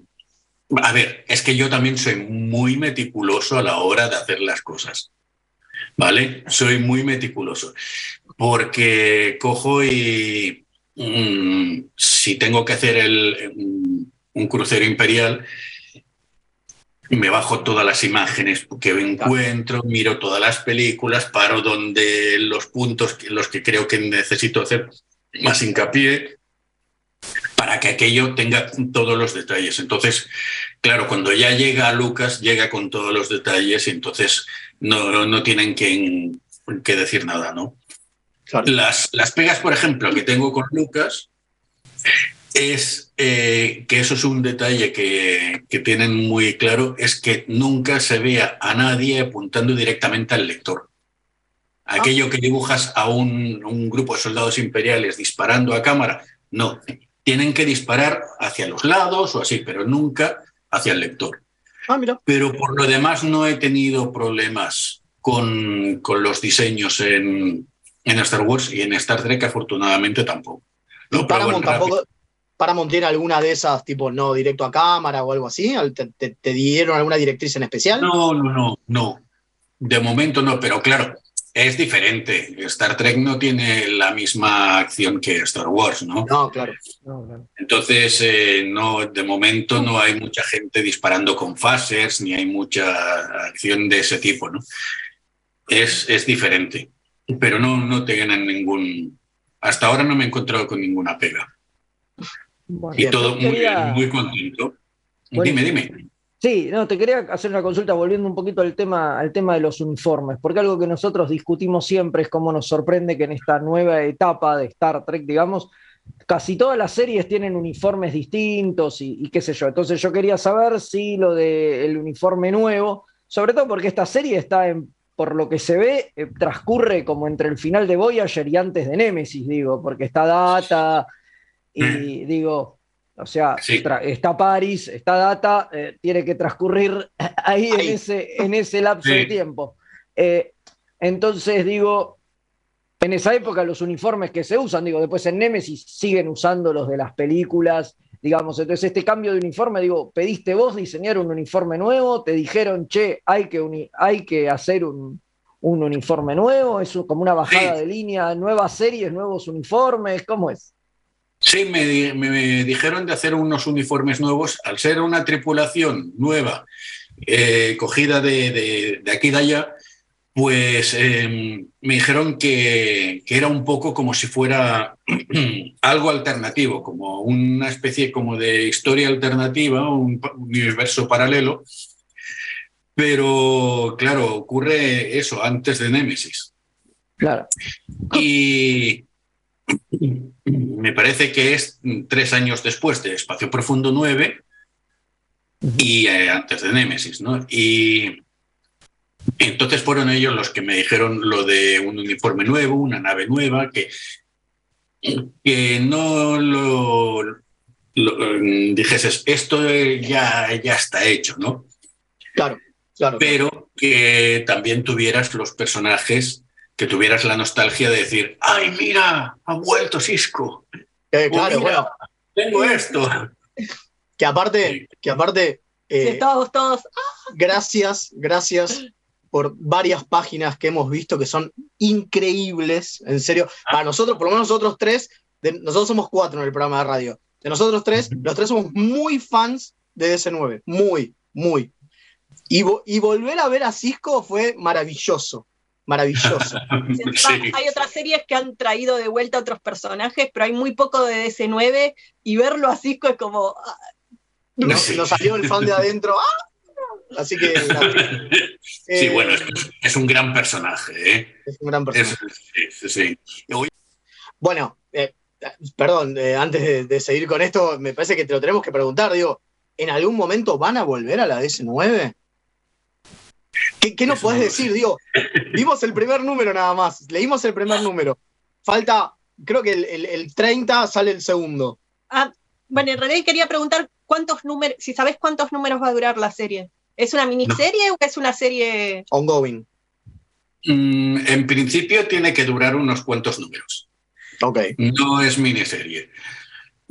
a ver, es que yo también soy muy meticuloso a la hora de hacer las cosas. ¿Vale? Soy muy meticuloso. Porque cojo y mm, si tengo que hacer el, un, un crucero imperial, me bajo todas las imágenes que encuentro, miro todas las películas, paro donde los puntos en los que creo que necesito hacer más hincapié para que aquello tenga todos los detalles. Entonces, claro, cuando ya llega a Lucas, llega con todos los detalles y entonces no, no tienen que, que decir nada, ¿no? Las, las pegas, por ejemplo, que tengo con Lucas es eh, que eso es un detalle que, que, tienen muy claro, es que nunca se vea a nadie apuntando directamente al lector. Aquello que dibujas a un, un grupo de soldados imperiales disparando a cámara, no, tienen que disparar hacia los lados o así, pero nunca hacia el lector. Ah, mira. Pero por lo demás no he tenido problemas con, con los diseños en, en, Star Wars y en Star Trek afortunadamente tampoco. No, Paramount tampoco, Paramount tiene alguna de esas, tipo no directo a cámara o algo así? ¿Te, te, te dieron alguna directriz en especial? No, no, no, no. De momento no, pero claro, es diferente. Star Trek no tiene la misma acción que Star Wars, ¿no? No, claro. Entonces, eh, no, de momento no hay mucha gente disparando con phasers, ni hay mucha acción de ese tipo, ¿no? Es, es diferente. Pero no, no te ganan ningún. Hasta ahora no me he encontrado con ninguna pega. Bueno, y todo muy quería... bien, muy contento. Bueno, dime, dime. Sí, no, te quería hacer una consulta volviendo un poquito al tema, al tema de los uniformes, porque algo que nosotros discutimos siempre es cómo nos sorprende que en esta nueva etapa de Star Trek, digamos, casi todas las series tienen uniformes distintos y, y qué sé yo. Entonces yo quería saber si lo del uniforme nuevo, sobre todo porque esta serie está en, por lo que se ve, eh, transcurre como entre el final de Voyager y antes de Nemesis, digo, porque está Data y Mm. digo, o sea, está Paris, está Data, eh, tiene que transcurrir ahí, ahí, En, ese, en ese lapso sí. de tiempo. Eh, entonces, digo, en esa época los uniformes que se usan, digo, después en Nemesis siguen usando los de las películas, digamos, entonces este cambio de uniforme, digo, pediste vos diseñar un uniforme nuevo, te dijeron, che, hay que, hay que hacer un, un, uniforme nuevo, es como una bajada sí. de línea, nuevas series, nuevos uniformes, ¿cómo es? Sí, me, me, dijeron de hacer unos uniformes nuevos. Al ser una tripulación nueva, eh, cogida de, de, de, aquí y de allá, pues eh, me dijeron que, que, era un poco como si fuera algo alternativo, como una especie como de historia alternativa, un, un universo paralelo. Pero claro, ocurre eso antes de Némesis. Claro. Y, me parece que es tres años después de Espacio Profundo 9 y eh, antes de Némesis, ¿no? Y entonces fueron ellos los que me dijeron lo de un uniforme nuevo, una nave nueva, que, que no lo, lo dijeses, esto ya, ya está hecho, ¿no? Claro, claro. Pero que también tuvieras los personajes que tuvieras la nostalgia de decir, ay, mira, ha vuelto Cisco. Eh, claro, mira, bueno. Tengo esto. Que aparte, que aparte. Eh, sí, todos, todos. Gracias, gracias por varias páginas que hemos visto que son increíbles, en serio. Para nosotros, por lo menos nosotros tres, de, nosotros somos cuatro en el programa de radio. De nosotros tres, los tres somos muy fans de DC9. Muy, muy. Y, y volver a ver a Cisco fue maravilloso maravilloso. sí. Hay otras series que han traído de vuelta a otros personajes, pero hay muy poco de DC9 y verlo así es como. No, sí. Nos salió el fan de adentro. ¡ah! Así que. sí, eh, bueno, es, es, un gran personaje. ¿eh? Es un gran personaje. Es, sí, Bueno, eh, perdón, eh, antes de, de, seguir con esto, me parece que te lo tenemos que preguntar. Digo, ¿en algún momento van a volver a la DC9? ¿Qué, qué nos podés decir? Digo, vimos el primer número nada más, leímos el primer número. Falta, creo que el, el, el 30 sale el segundo. Ah, bueno, en realidad quería preguntar cuántos números, si sabés cuántos números va a durar la serie. ¿Es una miniserie no. o es una serie? Ongoing. Mm, en principio tiene que durar unos cuantos números. Ok. No es miniserie.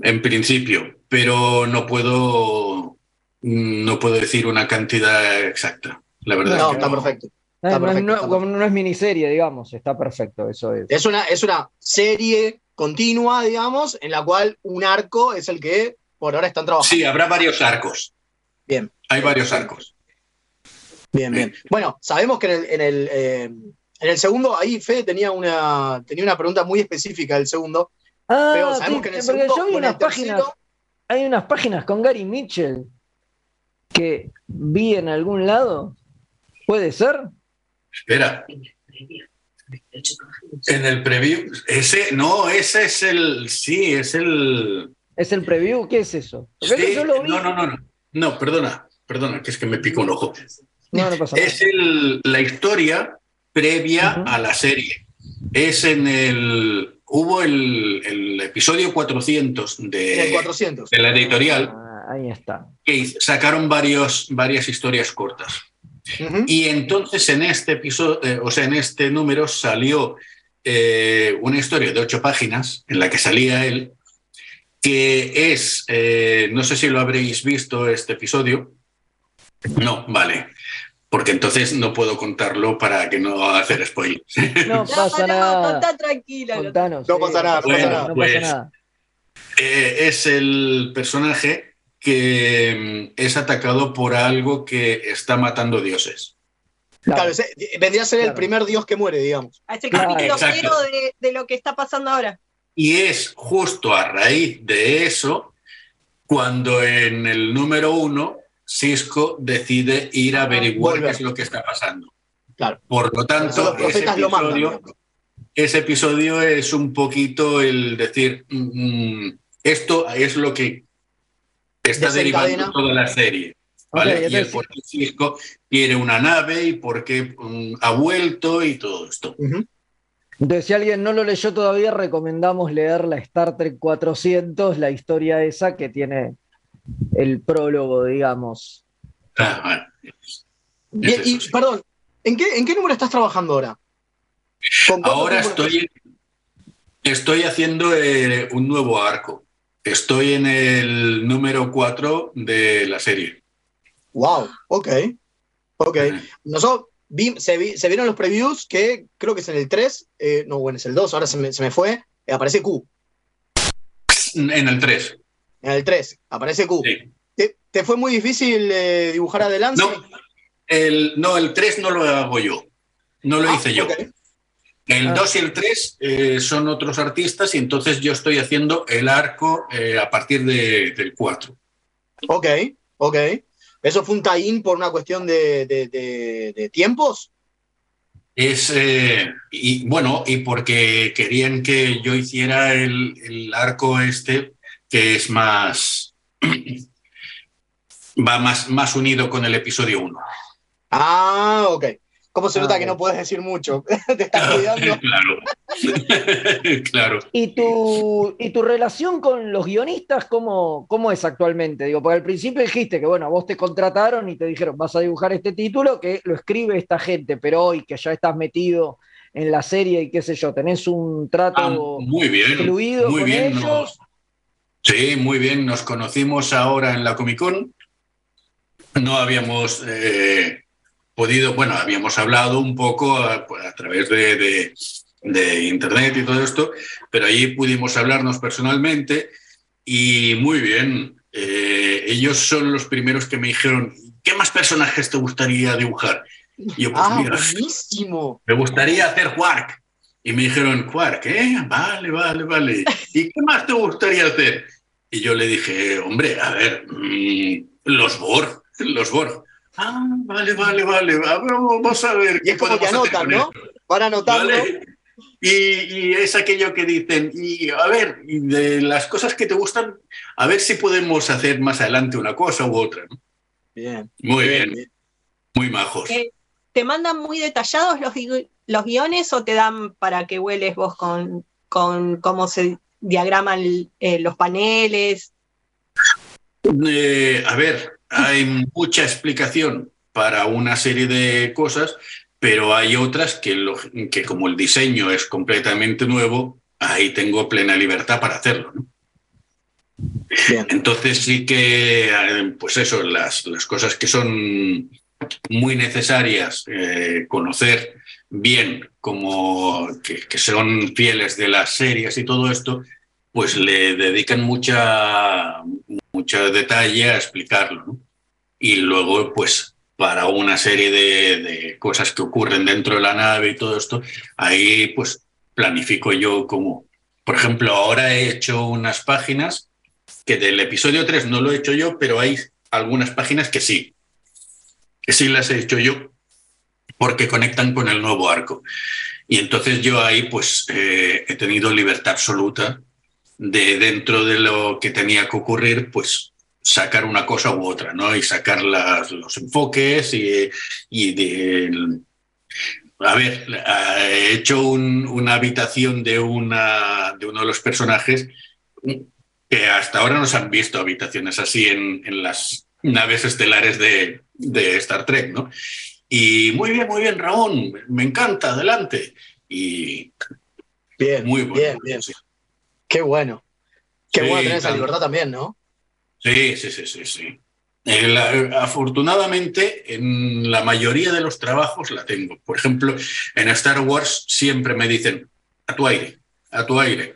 en principio, pero no puedo, no puedo decir una cantidad exacta, la verdad. No, es que está perfecto. No, Está no, perfecto, no- está como no es miniserie, digamos, está perfecto, eso es. Es una, es una serie continua, digamos, en la cual un arco es el que por ahora están trabajando. Sí, habrá varios arcos. Bien. Hay varios arcos. Bien, bien. Bueno, sabemos que en el, en el, eh, en el segundo, ahí Fede tenía una, tenía una pregunta muy específica del segundo. Ah, pero sabemos sí, que en el segundo, yo vi unas páginas, tercero- hay unas páginas con Gary Mitchell que vi en algún lado. ¿Puede ser? Espera. En el preview, ese, no, ese es el, sí, es el, ¿Es el preview? ¿Qué es eso? Porque sí, yo lo vi. no, no, no, no, no, perdona, perdona, que es que me pica un ojo. No, no pasa nada. Es el, la historia previa a la serie. Es en el, hubo el, el episodio 400 de, En el 400. de la editorial Ah, ahí está. que sacaron varios, varias historias cortas. Y entonces en este episodio, eh, o sea, en este número salió eh, una historia de ocho páginas en la que salía él, que es, eh, no sé si lo habréis visto este episodio. No, vale. Porque entonces no puedo contarlo para que no hacer spoilers. No pasa no, nada. tranquila. Contanos. No sí, pasa nada, no Bueno, pasa nada. no pues, pasa nada. Eh, es el personaje que mm, es atacado por algo que está matando dioses. Claro, ese- vendría a ser el primer dios que muere, digamos. A ese Claro, capítulo exacto. cero de, de lo que está pasando ahora. Y es justo a raíz de eso cuando en el número uno Cisco decide ir a averiguar Volver. qué es lo que está pasando. Claro. Por lo tanto, ese mandan, episodio, digamos. ese episodio es un poquito el decir, mm, mm, esto es lo que está derivando toda la serie. ¿vale? Y el por qué Cisco quiere una nave y por qué ha vuelto y todo esto. Entonces, si alguien no lo leyó todavía, recomendamos leer la Star Trek 400, la historia esa que tiene el prólogo, digamos. Ah, bueno. Y, perdón, ¿en qué, ¿en qué número estás trabajando ahora? ¿Con cuánto Ahora estoy, estoy haciendo eh, un nuevo arco. Estoy en el número 4 de la serie. Wow, ok. Ok. Nosotros vi- se, vi- se vieron los previews que creo que es en el 3, eh, no, bueno, es el 2, ahora se me, se me fue, eh, aparece Q. En el 3. En el 3, aparece Q. ¿Te, te fue muy difícil eh, dibujar adelante? No, el, no, el 3 no lo hago yo. No lo Ah, hice yo. El Ah. 2 y el 3 eh, son otros artistas y entonces yo estoy haciendo el arco eh, a partir de- del 4. Ok, ok. ¿Eso fue un tie-in por una cuestión de, de- de- de tiempos? Es, eh, y bueno, y porque querían que yo hiciera el, el arco este, que es más. va más, más unido con el episodio 1. Ah, ok. ¿Cómo se Ah, nota que no puedes decir mucho? Te estás cuidando. Claro. claro. ¿Y tu, ¿Y tu relación con los guionistas cómo, cómo es actualmente? Digo, porque al principio dijiste que, bueno, vos te contrataron y te dijeron, vas a dibujar este título que lo escribe esta gente, pero hoy que ya estás metido en la serie y qué sé yo, tenés un trato Ah, muy bien. fluido muy con bien. ellos. nos- sí, muy bien. Nos conocimos ahora en la Comic Con. No habíamos eh, podido, bueno, habíamos hablado un poco a, a través de, de- de internet y todo esto, pero allí pudimos hablarnos personalmente y muy bien. Eh, ellos son los primeros que me dijeron, ¿qué más personajes te gustaría dibujar? Y yo, pues Ah, mira, buenísimo. me gustaría hacer Quark. Y me dijeron, Quark, ¿eh? Vale, vale, vale. ¿Y qué más te gustaría hacer? Y yo le dije, hombre, a ver, mm, los Borg, los Borg. Ah, vale, vale, vale. Vamos a ver. Y es como que podemos hacer anotan, ¿no? Van anotando. Vale. Y, y es aquello que dicen, y a ver, de las cosas que te gustan, a ver si podemos hacer más adelante una cosa u otra. ¿no? Bien. Muy bien, muy majos. Eh, ¿Te mandan muy detallados los, los guiones o te dan para que hueles vos con, con cómo se diagraman eh, los paneles? Eh, a ver, hay mucha explicación para una serie de cosas, pero hay otras que, lo- que como el diseño es completamente nuevo, ahí tengo plena libertad para hacerlo. ¿no? Entonces sí que, eh, pues eso, las, las cosas que son muy necesarias eh, conocer bien, como que, que son fieles de las series y todo esto, pues le dedican mucha, mucho detalle a explicarlo. Y luego, pues para una serie de, de cosas que ocurren dentro de la nave y todo esto, ahí pues planifico yo como, por ejemplo, ahora he hecho unas páginas que del episodio 3 no lo he hecho yo, pero hay algunas páginas que sí, que sí las he hecho yo porque conectan con el nuevo arco. Y entonces yo ahí pues eh, he tenido libertad absoluta de dentro de lo que tenía que ocurrir, pues sacar una cosa u otra, ¿no? Y sacar las, los enfoques y, y de... A ver, he hecho un, una habitación de, una, de uno de los personajes que hasta ahora no se han visto habitaciones así en, en las naves estelares de, de, Star Trek, ¿no? Y muy bien, muy bien, Ramón, me encanta, adelante. Y bien, muy bueno, bien, bien. sí. Qué bueno. Qué Sí, bueno tener esa libertad también, ¿no? Sí, sí, sí, sí, sí. Eh, la- afortunadamente, en la mayoría de los trabajos la tengo. Por ejemplo, en Star Wars siempre me dicen, a tu aire, a tu aire.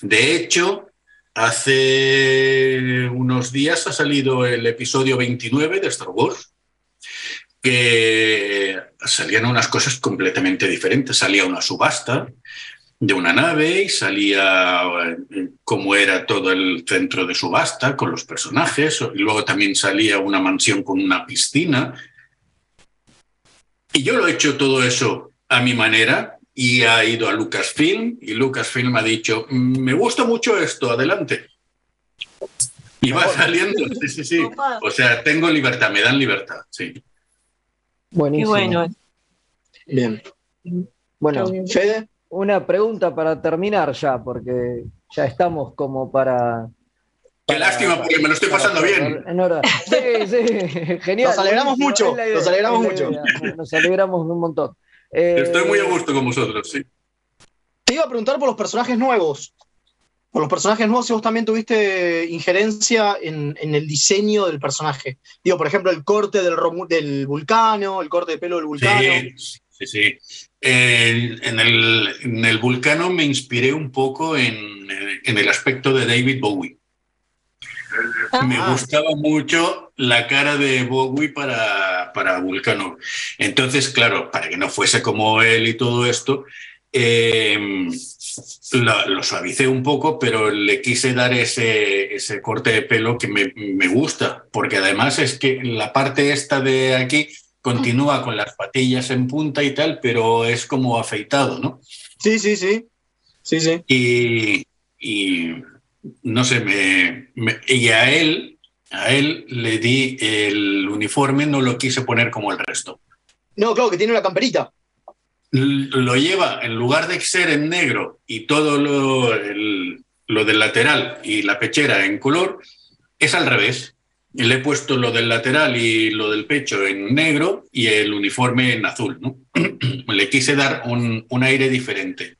De hecho, hace unos días ha salido el episodio 29 de Star Wars, que salían unas cosas completamente diferentes. Salía una subasta de una nave y salía eh, cómo era todo el centro de subasta con los personajes. Y luego también salía una mansión con una piscina. Y yo lo he hecho todo eso a mi manera y ha ido a Lucasfilm y Lucasfilm ha dicho, "Mm, me gusta mucho esto, adelante. Y va saliendo, sí, sí, sí. O sea, tengo libertad, me dan libertad, sí. Buenísimo. Bien. Bueno, bien. Fede. Una pregunta para terminar ya, porque ya estamos como para. Qué lástima, porque me lo estoy pasando bien. En hora. Sí, sí, genial. Nos alegramos mucho, idea, nos alegramos mucho. Nos alegramos un montón. Eh, Estoy muy a gusto con vosotros, sí. Te iba a preguntar por los personajes nuevos. Por los personajes nuevos, si vos también tuviste injerencia en, en el diseño del personaje. Digo, por ejemplo, el corte del, del vulcano, el corte de pelo del vulcano. Sí, sí, sí. En, el, en el vulcano me inspiré un poco en, en el aspecto de David Bowie. Me gustaba mucho la cara de Bowie para, para Vulcano. Entonces, claro, para que no fuese como él y todo esto, eh, lo, lo suavicé un poco, pero le quise dar ese, ese corte de pelo que me, me gusta, porque además es que la parte esta de aquí continúa con las patillas en punta y tal, pero es como afeitado, ¿no? Sí, sí, sí. Sí, sí. Y, y no sé, me, me- y a él, a él le di el uniforme, no lo quise poner como el resto. No, claro, que tiene una camperita. Lo lleva, en lugar de ser en negro y todo lo, el- lo del lateral y la pechera en color, es al revés. Le he puesto lo del lateral y lo del pecho en negro y el uniforme en azul. ¿no? Le quise dar un, un aire diferente.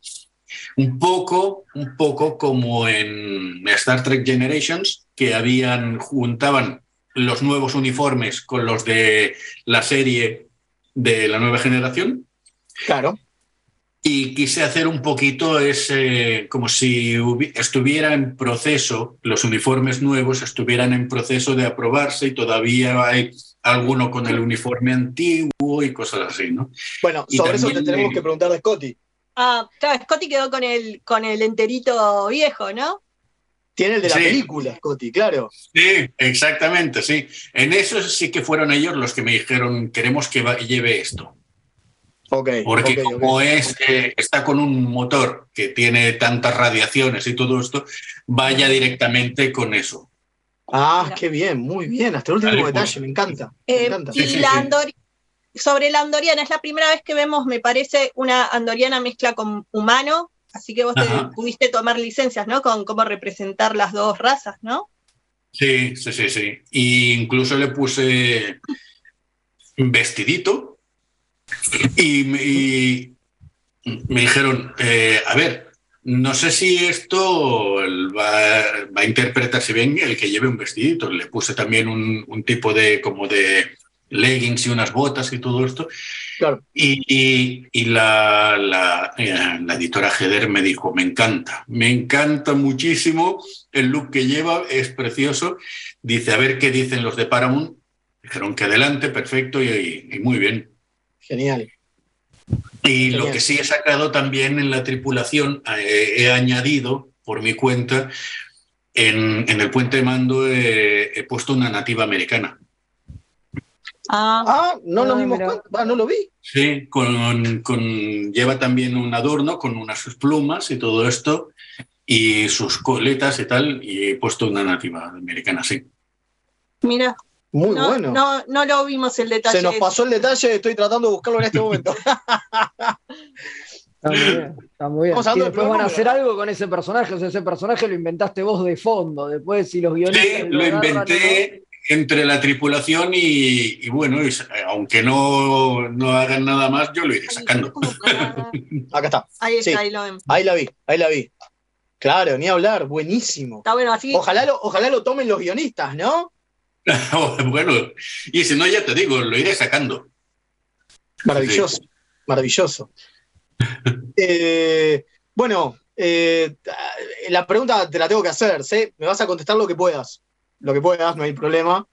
Un poco, un poco como en Star Trek Generations, que habían, juntaban los nuevos uniformes con los de la serie de la nueva generación. Claro. Y quise hacer un poquito ese, como si estuviera en proceso, los uniformes nuevos estuvieran en proceso de aprobarse y todavía hay alguno con el uniforme antiguo y cosas así, ¿no? Bueno, Y sobre eso te tenemos que preguntar de Scotty. Ah, claro, Scotty quedó con el, con el enterito viejo, ¿no? Tiene el de la Sí. película, Scotty, claro. Sí, exactamente, sí. En eso sí que fueron ellos los que me dijeron, queremos que lleve esto. Porque como es, eh, está con un motor que tiene tantas radiaciones y todo esto, vaya directamente con eso. Ah, qué bien, muy bien. Hasta el último Vale, detalle, me encanta. Me Eh, encanta. y la Andori- sobre la andoriana, es la primera vez que vemos, me parece, una andoriana mezcla con humano, así que vos te pudiste tomar licencias, ¿no? Con cómo representar las dos razas, ¿no? Sí, sí, sí, sí. Y incluso le puse vestidito y, me- y me dijeron, eh, a ver, No sé si esto va, va a interpretarse bien el que lleve un vestidito. Le puse también un, un tipo de como de leggings y unas botas y todo esto. Claro. Y, y- y la, la, eh, la editora Heder me dijo, me encanta, me encanta muchísimo el look que lleva, es precioso. Dice, a ver qué dicen los de Paramount. Dijeron que adelante, perfecto y, y muy bien. Genial. Y lo que sí he sacado también en la tripulación, eh, he añadido por mi cuenta, en, en el puente de mando eh, he puesto una nativa americana. Ah, no Ah, dimos mira. cuenta. Ah, no lo vi. Sí, con, con- lleva también un adorno con unas sus plumas y todo esto, y sus coletas y tal, y he puesto una nativa americana, sí. Mira. Muy no, bueno. No, no lo vimos el detalle. Se nos pasó el detalle, estoy tratando de buscarlo en este momento. Está muy bien, está muy bien. Van a hacer algo con ese personaje, o sea, ese personaje lo inventaste vos de fondo, después si los guionistas Sí, lo inventé entre la tripulación y, y bueno, y, aunque no, no hagan nada más, yo lo iré sacando. Acá está. Ahí está, Sí. ahí lo ven. Ahí la vi, ahí la vi. Claro, ni hablar, buenísimo. Está bueno, así. Ojalá lo, ojalá lo tomen los guionistas, ¿no? bueno, y si no, ya te digo, lo iré sacando. Maravilloso, maravilloso. Eh, bueno, eh, la pregunta te la tengo que hacer, ¿sí? Me vas a contestar lo que puedas. Lo que puedas, no hay problema.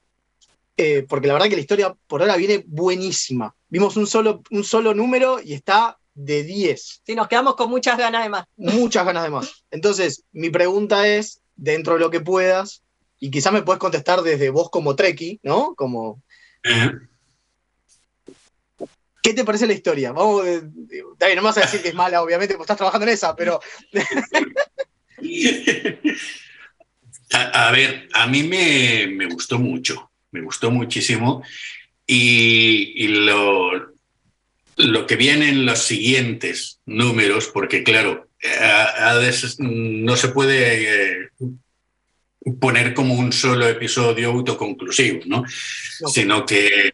Eh, porque la verdad que la historia por ahora viene buenísima. Vimos un solo, un solo número y está de 10. Sí, nos quedamos con muchas ganas de más. Muchas ganas de más. Entonces, mi pregunta es, dentro de lo que puedas, y quizás me puedes contestar desde vos como Treki, ¿no? Como, ¿Qué te parece la historia? Vamos, eh, no me vas a decir que es mala, obviamente, porque estás trabajando en esa, pero A, ver, a mí me, me gustó mucho, me gustó muchísimo. Y, lo, lo que viene en los siguientes números, porque claro, veces no se puede eh, poner como un solo episodio autoconclusivo, ¿no? Sino que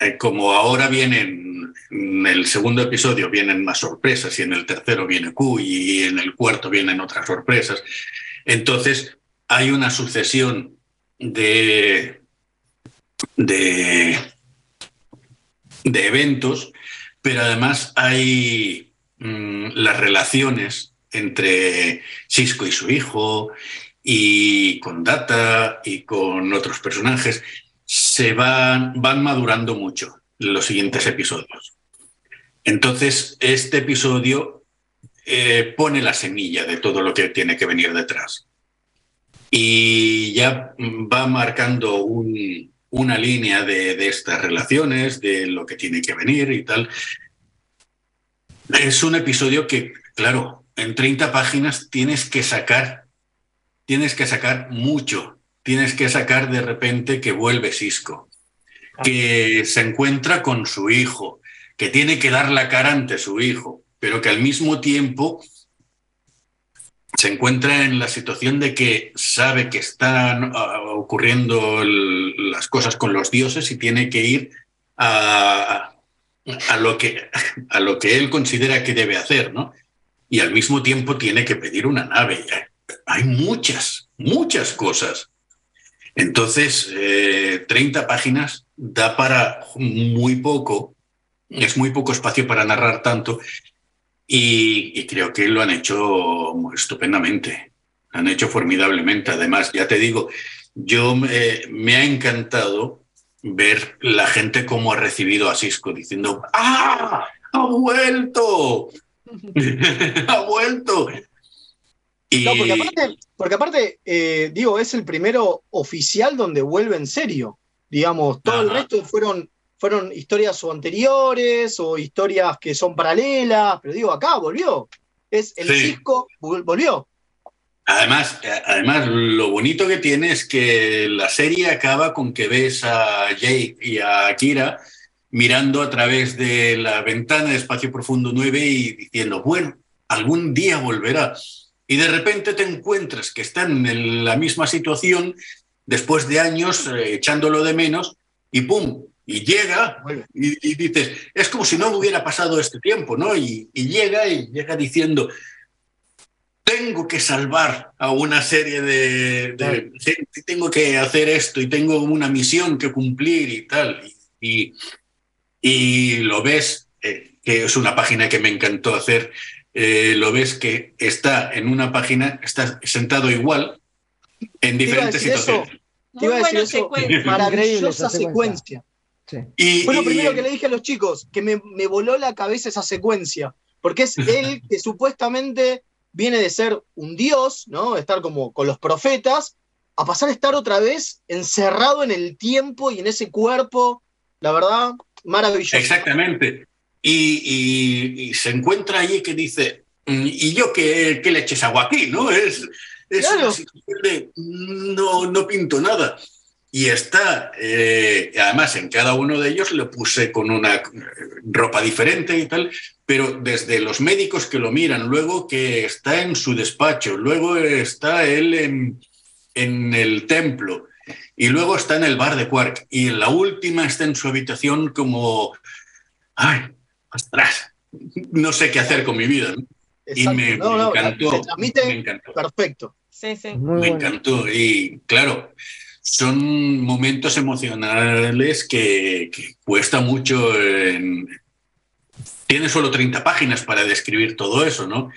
eh, como ahora vienen, en el segundo episodio vienen más sorpresas y en el tercero viene Q y en el cuarto vienen otras sorpresas. Entonces hay una sucesión de, de, de eventos, pero además hay mm, las relaciones entre Cisco y su hijo y con Data y con otros personajes se van, van madurando mucho los siguientes episodios. Entonces, este episodio eh, pone la semilla de todo lo que tiene que venir detrás. Y ya va marcando un- una línea de, de estas relaciones, de lo que tiene que venir y tal. Es un episodio que, claro, en 30 páginas tienes que sacar, tienes que sacar mucho. Tienes que sacar de repente que vuelve Cisco, que se encuentra con su hijo, que tiene que dar la cara ante su hijo, pero que al mismo tiempo se encuentra en la situación de que sabe que están ah, ocurriendo el- las cosas con los dioses y tiene que ir a, a lo que, a lo que él considera que debe hacer, ¿no? Y al mismo tiempo tiene que pedir una nave. Hay muchas, muchas cosas. Entonces, eh, 30 páginas da para muy poco, es muy poco espacio para narrar tanto y, creo que lo han hecho estupendamente, han hecho formidablemente. Además, ya te digo, yo me ha encantado ver la gente cómo ha recibido a Cisco diciendo, ¡ah! ¡Ha vuelto! ¡Ha vuelto! Y- No, porque aparte, porque aparte eh, digo, es el primero oficial donde vuelve en serio. Digamos, todo el resto fueron, fueron historias o anteriores o historias que son paralelas, pero digo, acá volvió. Es el Sí. Cisco vol- volvió. Además, además, lo bonito que tiene es que la serie acaba con que ves a Jake y a Kira mirando a través de la ventana de Espacio Profundo 9 y diciendo, bueno, algún día volverá. Y de repente te encuentras que están en la misma situación después de años eh, echándolo de menos y ¡pum! Y llega y, y dices, es como si no hubiera pasado este tiempo, ¿no? Y, y llega y llega diciendo, tengo que salvar a una serie de, tengo que hacer esto y tengo una misión que cumplir y tal. Y, y lo ves, eh, que es una página que me encantó hacer, eh, lo ves que está en una página, está sentado igual en Te iba a diferentes eso. situaciones. Te iba a decir buena eso. secuencia. Maravillosa secuencia. Y, Fue lo y- primero que le dije a los chicos, que me, me voló la cabeza esa secuencia, porque es él que supuestamente viene de ser un dios, ¿no? Estar como con los profetas, a pasar a estar otra vez encerrado en el tiempo y en ese cuerpo, la verdad, maravilloso. Exactamente. Y, y- y se encuentra allí que dice, "Mm, ¿y yo qué, qué le eches agua aquí? ¿No? Es, es Claro. una situación de, no, no pinto nada. Y está, eh, además en cada uno de ellos le puse con una eh, ropa diferente y tal, pero desde los médicos que lo miran, luego que está en su despacho, luego está él en, en el templo y luego está en el bar de Quark y en la última está en su habitación como, ay, ostras, no sé qué hacer con mi vida. ¿no? Y me, No, me no, encantó. me encantó. perfecto. Sí, sí. me encantó. Y claro, son momentos emocionales que, que cuesta mucho. en- Tiene solo 30 páginas para describir todo eso, ¿no?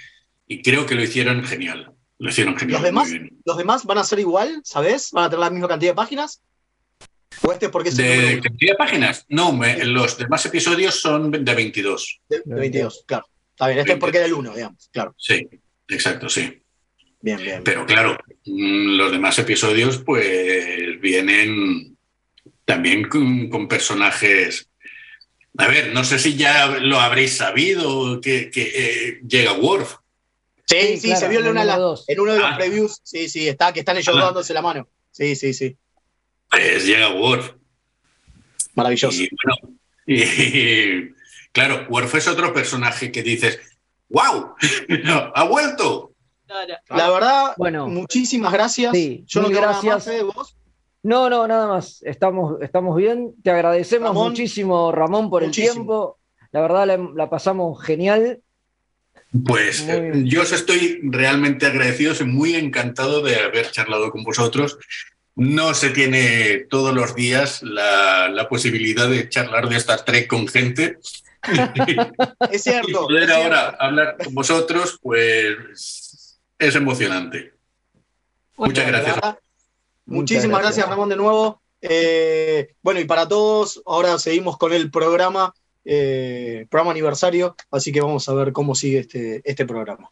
Y creo que lo hicieron genial. Lo hicieron genial. ¿Los demás. ¿Los demás van a ser igual, sabes? ¿Van a tener la misma cantidad de páginas? ¿O este es porque es el número ¿De de páginas? No, me- los demás episodios son de 22. De, de 22, claro. Está bien, este es porque era el 1, digamos, claro. Sí, exacto, sí. Bien, bien. Pero claro, mm, los demás episodios pues vienen también con, con personajes... A ver, no sé si ya lo habréis sabido que, que, eh, llega Worf. Sí, sí, claro, se vio en, una en uno de los Ah. previews. Sí, sí, está, que están ellos Ah. dándose la mano. Sí, sí, sí. Pues llega Worf. Maravilloso. Y bueno, y, claro, Worf es otro personaje que dices, ¡wow! ¡Ha vuelto! La verdad, Bueno. muchísimas gracias. Sí, Yo no mil quiero nada más, gracias. Fede, vos. No, no, nada más. Estamos, estamos bien. Te agradecemos Ramón, muchísimo, Ramón, por muchísimo. el tiempo. La verdad la, la pasamos genial. Pues Muy eh, yo os estoy realmente agradecido, soy muy encantado de haber charlado con vosotros. No se tiene todos los días la, la posibilidad de charlar de Star Trek con gente. Es cierto. Y poder es cierto. ahora hablar con vosotros, pues es emocionante. Muchas La gracias. Muchísimas gracias. Ramón, de nuevo. Eh, bueno, y para todos, ahora seguimos con el programa, eh, programa aniversario, así que vamos a ver cómo sigue este, este programa.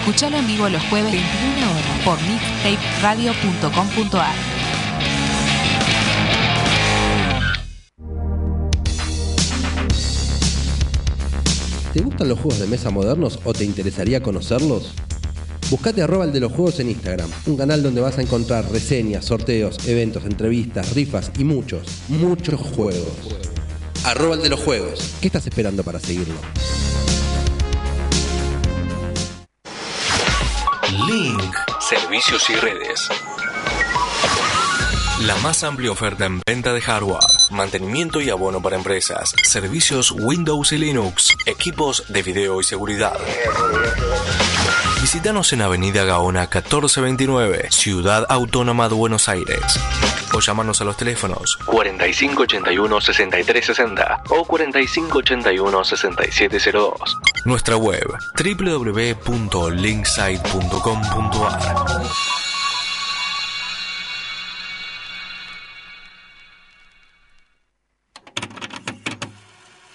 Escuchalo en vivo los jueves 21 horas por mixtaperadio.com.ar. ¿Te gustan los juegos de mesa modernos o te interesaría conocerlos? Buscate arroba el de los juegos en Instagram, un canal donde vas a encontrar reseñas, sorteos, eventos, entrevistas, rifas y muchos, muchos juegos. Arroba el de los juegos. ¿Qué estás esperando para seguirlo? Link. Servicios y redes. La más amplia oferta en venta de hardware, mantenimiento y abono para empresas, servicios Windows y Linux, equipos de video y seguridad. Visítanos en Avenida Gaona 1429, Ciudad Autónoma de Buenos Aires. O llamanos a los teléfonos 4581-6360 o 4581-6702. Nuestra web www.linksite.com.ar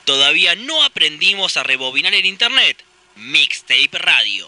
Todavía no aprendimos a rebobinar el internet. Mixtape Radio.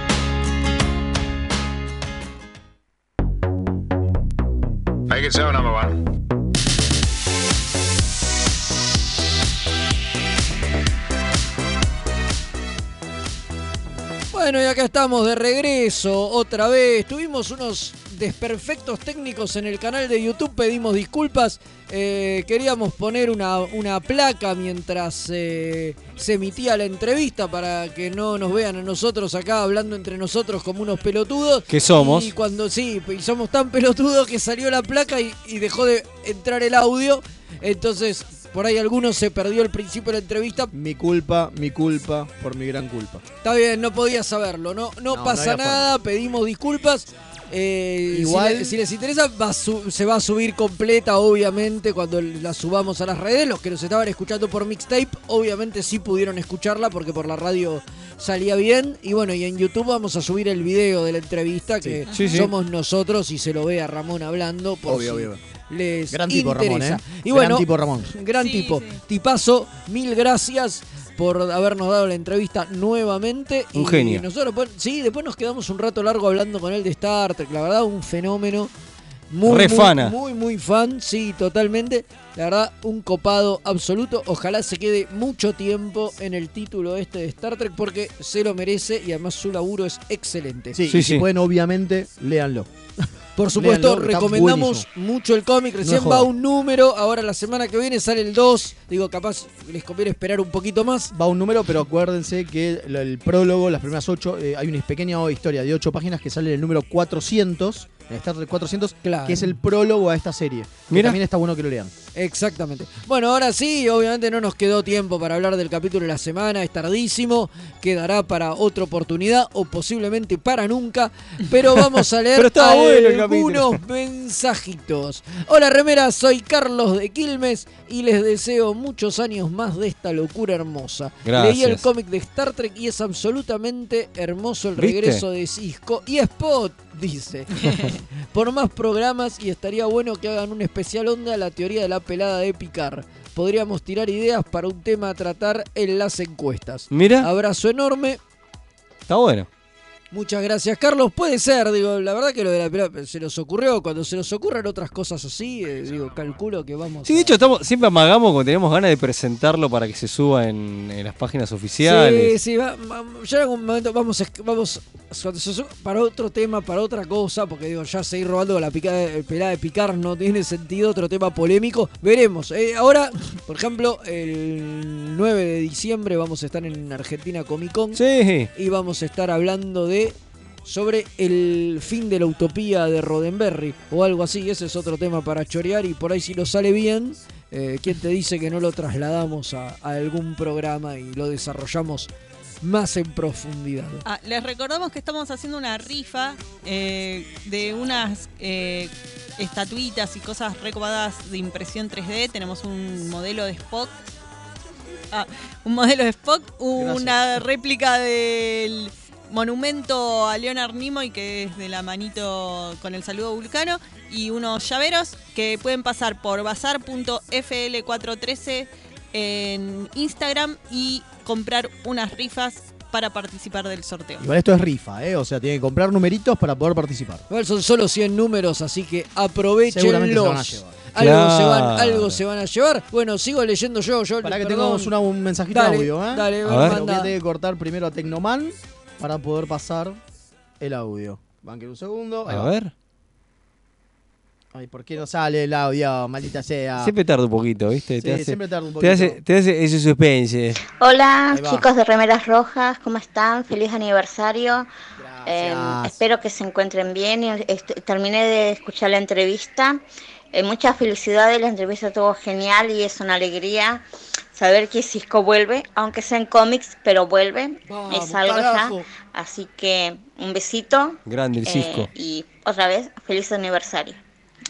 Make it so, number one. Bueno, y acá estamos de regreso otra vez. Tuvimos unos desperfectos técnicos en el canal de YouTube, pedimos disculpas. Eh, queríamos poner una, una placa mientras eh, se emitía la entrevista para que no nos vean a nosotros acá hablando entre nosotros como unos pelotudos. Que somos. Y cuando sí, y somos tan pelotudos que salió la placa y, y dejó de entrar el audio. Entonces, por ahí algunos se perdió el principio de la entrevista. Mi culpa, mi culpa, por mi gran culpa. Está bien, no podía saberlo, no, no, No, pasa no nada, pedimos disculpas. Eh, Igual- si, le- si les interesa, va a su- se va a subir completa, obviamente, cuando la subamos a las redes. Los que nos estaban escuchando por mixtape, obviamente sí pudieron escucharla porque por la radio salía bien. Y bueno, y en YouTube vamos a subir el video de la entrevista que Sí, sí. somos nosotros y se lo ve a Ramón hablando. Por Obvio, si obvio. Les Gran tipo, Ramón, interesa. ¿eh? Y bueno, Gran tipo, Ramón. Gran tipo. Tipazo, mil gracias por habernos dado la entrevista nuevamente. Un y genio. Nosotros, sí, después nos quedamos un rato largo hablando con él de Star Trek. La verdad, un fenómeno. Muy, Re muy, fana. Muy, muy fan, sí, totalmente. La verdad, un copado absoluto. Ojalá se quede mucho tiempo en el título este de Star Trek porque se lo merece y además su laburo es excelente. Sí, y si pueden, obviamente, léanlo. Por supuesto, recomendamos mucho el cómic. Recién No va un número, ahora la semana que viene sale el 2. Digo, capaz les conviene esperar un poquito más. Va un número, pero acuérdense que el, el prólogo, las primeras ocho, eh, hay una pequeña historia de ocho páginas que sale en el número 400, en Star Trek 400, que es el prólogo a esta serie. Mira. también está bueno que lo lean. Exactamente. Bueno, ahora sí, obviamente no nos quedó tiempo para hablar del capítulo de la semana, es tardísimo, quedará para otra oportunidad o posiblemente para nunca, pero vamos a leer bueno algunos mensajitos. Hola remera, soy Carlos de Quilmes y les deseo muchos años más de esta locura hermosa. Gracias. Leí el cómic de Star Trek y es absolutamente hermoso el ¿Viste? regreso de Cisco y Spot, dice. Por más programas y estaría bueno que hagan un especial onda a la teoría de la pelada de picar. Podríamos tirar ideas para un tema a tratar en las encuestas. Mira. Abrazo enorme. Está bueno. Muchas gracias, Carlos. Puede ser, digo, la verdad que lo de la pelada se nos ocurrió. Cuando se nos ocurran otras cosas así, eh, digo, calculo que vamos. Sí, de hecho, estamos, siempre amagamos cuando tenemos ganas de presentarlo para que se suba en, en las páginas oficiales. Sí, sí, va- va- ya en algún momento vamos, vamos suba- para otro tema, para otra cosa, porque digo, ya seguir robando la picada, el pelada de picar no tiene sentido, otro tema polémico. Veremos. Eh, ahora, por ejemplo, el 9 de diciembre vamos a estar en Argentina Comic Con. Sí. Y vamos a estar hablando de sobre el fin de la utopía de Roddenberry o algo así. Ese es otro tema para chorear y por ahí si lo sale bien, eh, ¿quién te dice que no lo trasladamos a, a algún programa y lo desarrollamos más en profundidad? Ah, les recordamos que estamos haciendo una rifa eh, de unas eh, estatuitas y cosas recopadas de impresión 3D. Tenemos un modelo de Spock. Ah, un modelo de Spock, una réplica del monumento a Leonard Nimoy, que es de la manito con el saludo vulcano, y unos llaveros que pueden pasar por bazar.fl413 en Instagram y comprar unas rifas para participar del sorteo. Igual esto es rifa, ¿eh? O sea, tienen que comprar numeritos para poder participar. Igual son solo 100 números, así que Seguramente se van a aprovechenlos. llevar. Algo, se van, algo se van a llevar. Bueno, sigo leyendo yo. yo Para que perdón. tengamos una- un mensajito Dale, audio, ¿eh? Dale, a ver, tener que cortar primero a Tecnoman para poder pasar el audio. Banquen un segundo. Ahí A va. ver. Ay, ¿por qué no sale el audio? Maldita sea. Siempre tarda un poquito, ¿viste? Sí, siempre tarda un Te hace, poquito. te hace ese suspense. Hola, chicos de Remeras Rojas, ¿cómo están? Feliz aniversario. Eh, espero que se encuentren bien. y, este, terminé de escuchar la entrevista. Eh, muchas felicidades, la entrevista estuvo genial y es una alegría saber que Cisco vuelve, aunque sea en cómics, pero vuelve. Vamos, es algo carajo. ya. Así que un besito. Grande el eh, Cisco. y otra vez, feliz aniversario.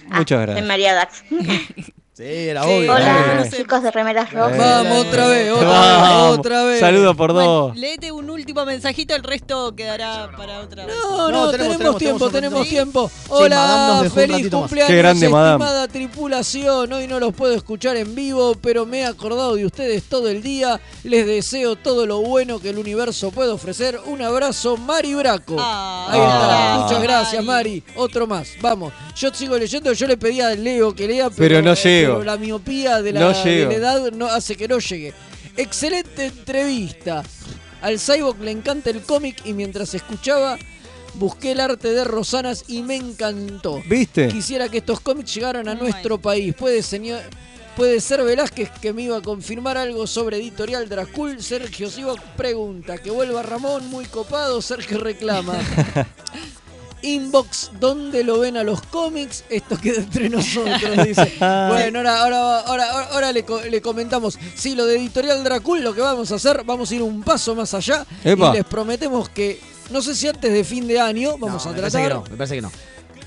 Muchas Soy gracias. María Dax. Sí, era obvio. Hola, Eh. chicos de Remeras Rojas. Vamos otra vez, otra Vamos. vez, otra vez. Saludos por dos. Léete un último mensajito, el resto quedará para otra vez. No, no, tenemos, tiempo, tenemos tiempo. Hola, feliz cumpleaños, Qué grande, Madame. estimada tripulación. Hoy no los puedo escuchar en vivo, pero me he acordado de ustedes todo el día. Les deseo todo lo bueno que el universo puede ofrecer. Un abrazo, Mari Braco. Ahí está. Ah. Muchas gracias, Mari. Otro más. Vamos. Yo sigo leyendo. Yo le pedí a Leo que lea, pero, Pero no eh, llego. pero la miopía de la, No de la edad no hace que no llegue. Excelente entrevista. Al Cyborg le encanta el cómic y mientras escuchaba busqué el arte de Rosanas y me encantó. ¿Viste? Quisiera que estos cómics llegaran a nuestro país. Puede, señor, puede ser Velázquez que me iba a confirmar algo sobre Editorial Dracul. Sergio Sivok pregunta. Que vuelva Ramón, muy copado. Sergio reclama. Inbox, ¿dónde lo ven a los cómics? Esto queda entre nosotros, dice. Bueno, ahora, ahora, ahora, ahora, ahora le, co- le comentamos. Sí, lo de Editorial Dracul, lo que vamos a hacer, vamos a ir un paso más allá. Epa. Y les prometemos que, no sé si antes de fin de año, vamos a Me parece que tratar. no, me parece que no.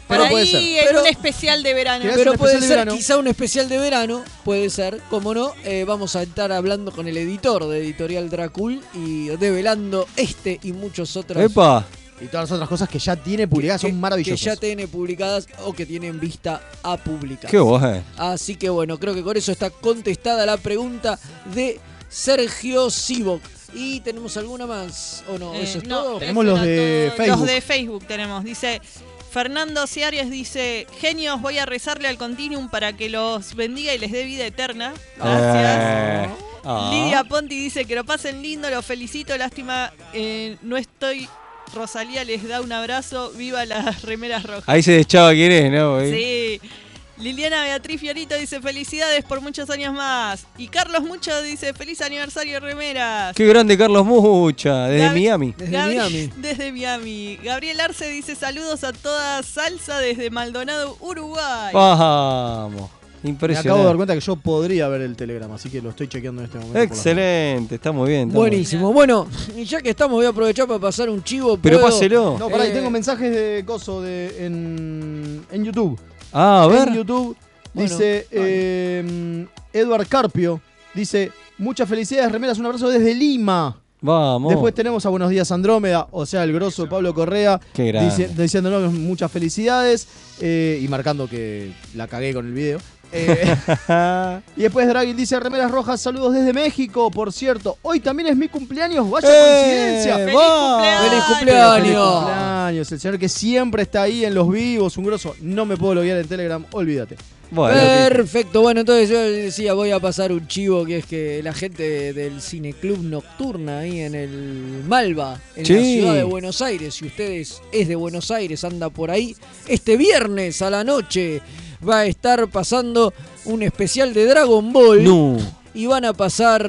Por Pero puede ahí ser. en un especial de verano. Pero puede ser quizá un especial de verano, puede ser, como no, eh, vamos a estar hablando con el editor de Editorial Dracul y develando este y muchos otros. Epa. Y todas las otras cosas que ya tiene publicadas son Que maravillosas. ya tiene publicadas o que tienen vista a publicar. Qué bueno. Así que bueno, creo que con eso está contestada la pregunta de Sergio Sivok. ¿Y tenemos alguna más? ¿O no? Eh, ¿Eso es no, todo? Tenemos los de Facebook. Los de Facebook tenemos. Dice Fernando Ciares dice, genios, voy a rezarle al Continuum para que los bendiga y les dé vida eterna. Gracias. Eh, ah. Lidia Ponti dice que lo pasen lindo, los felicito, lástima, eh, no estoy. Rosalía les da un abrazo, viva las remeras rojas. Ahí se deschaba quién es, ¿no? güey? Sí. Liliana Beatriz Fiorito dice felicidades por muchos años más. Y Carlos Mucho dice feliz aniversario remeras. Qué grande Carlos Mucha, desde Gabi- Miami. Gabri- Desde Miami. Gabriel Arce dice saludos a toda salsa desde Maldonado, Uruguay. Vamos. Me Impresionante. acabo de dar cuenta que yo podría ver el Telegram, así que lo estoy chequeando en este momento. Excelente, está muy bien. está muy bien. Buenísimo. Bueno, y ya que estamos, voy a aprovechar para pasar un chivo. Pero ¿puedo? páselo. No, pará, Eh, tengo mensajes de coso de, en, en YouTube. Ah, a ver. En YouTube Bueno, dice eh, Edward Carpio. Dice, muchas felicidades, remeras, un abrazo desde Lima. Vamos. Después tenemos a Buenos Días Andrómeda, o sea, el grosso de Pablo Correa, Qué diciéndonos muchas felicidades eh, y marcando que la cagué con el video. Eh, y después Dragin dice, remeras rojas, saludos desde México, por cierto. Hoy también es mi cumpleaños, vaya ¡Eh! coincidencia. ¡Feliz cumpleaños! ¡Feliz Feliz cumpleaños! cumpleaños, el señor que siempre está ahí en los vivos, un grosso. No me puedo loguear en Telegram, olvídate. Bueno, Perfecto, bueno, entonces yo decía, voy a pasar un chivo que es que la gente del Cineclub Nocturna ahí en el Malva, en la ciudad de Buenos Aires, si ustedes es de Buenos Aires, anda por ahí, este viernes a la noche va a estar pasando un especial de Dragon Ball No. y van a pasar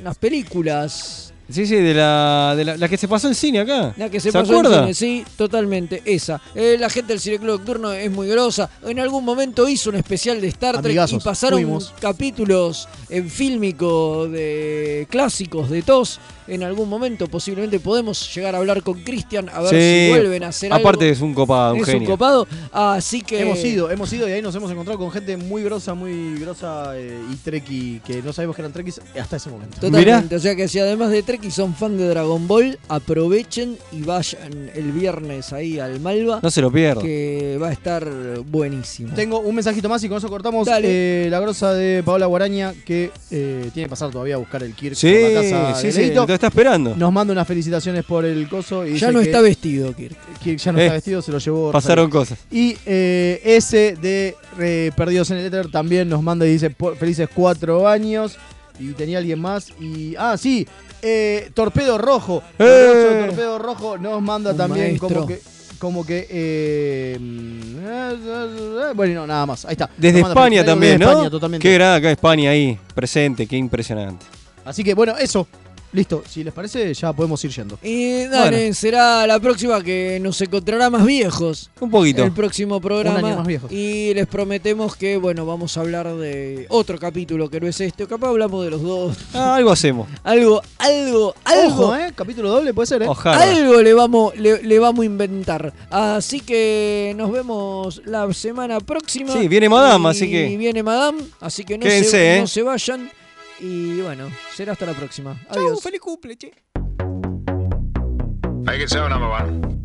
unas películas. Sí, sí, de la, de la, la que se pasó en cine acá. La que se, ¿Se pasó en acuerda? cine, sí, totalmente, esa. Eh, la gente del Cineclub Nocturno es muy grosa. En algún momento hizo un especial de Star Trek Amigazos, y pasaron fuimos. capítulos en fílmico de clásicos de TOS. En algún momento posiblemente podemos llegar a hablar con Cristian a ver Sí, si vuelven a hacer algo. Aparte es un copado, un es genio. un copado, así que... Hemos ido, hemos ido y ahí nos hemos encontrado con gente muy grosa, muy grosa eh, y treki, que no sabemos que eran trekkies hasta ese momento. Totalmente, o sea que si además de Trek y son fan de Dragon Ball, aprovechen y vayan el viernes ahí al Malva. No se lo pierdan. Que va a estar buenísimo. Tengo un mensajito más y con eso cortamos Dale. eh, la grosa de Paola Guaraña que eh, tiene que pasar todavía a buscar el Kirk Sí, por la casa sí, de sí, lo está esperando. Nos manda unas felicitaciones por el coso y Ya no que está vestido, Kirk. Kirk ya no Eh, está vestido, se lo llevó. pasaron cosas. Y eh, ese de eh, Perdidos en el Éter también nos manda y dice felices cuatro años. Y tenía alguien más. Y. Ah, sí. Eh, Torpedo Rojo. ¡Eh! Torpedo Rojo nos manda Un también maestro. como que. Como que. eh, mm, bueno, no, nada más. Ahí está. Desde España también, desde ¿no? España, totalmente. Qué grande acá España ahí, presente, qué impresionante. Así que bueno, eso. Listo, si les parece, ya podemos ir yendo. Y dale, será la próxima que nos encontrará más viejos. Un poquito. El próximo programa. Un año más viejos. Y les prometemos que, bueno, vamos a hablar de otro capítulo que no es este. O capaz hablamos de los dos. Ah, algo hacemos. Algo, algo, algo. Ojo, ¿eh? Capítulo doble puede ser, ¿eh? Ojalá. Algo le vamos, le, le vamos a inventar. Así que nos vemos la semana próxima. Sí, viene Madame, Y así que- viene Madame, así que no, Quédense, se, ¿eh? no se vayan. Y bueno, será hasta la próxima. Adiós. feliz cumple, che. Make it so, number one.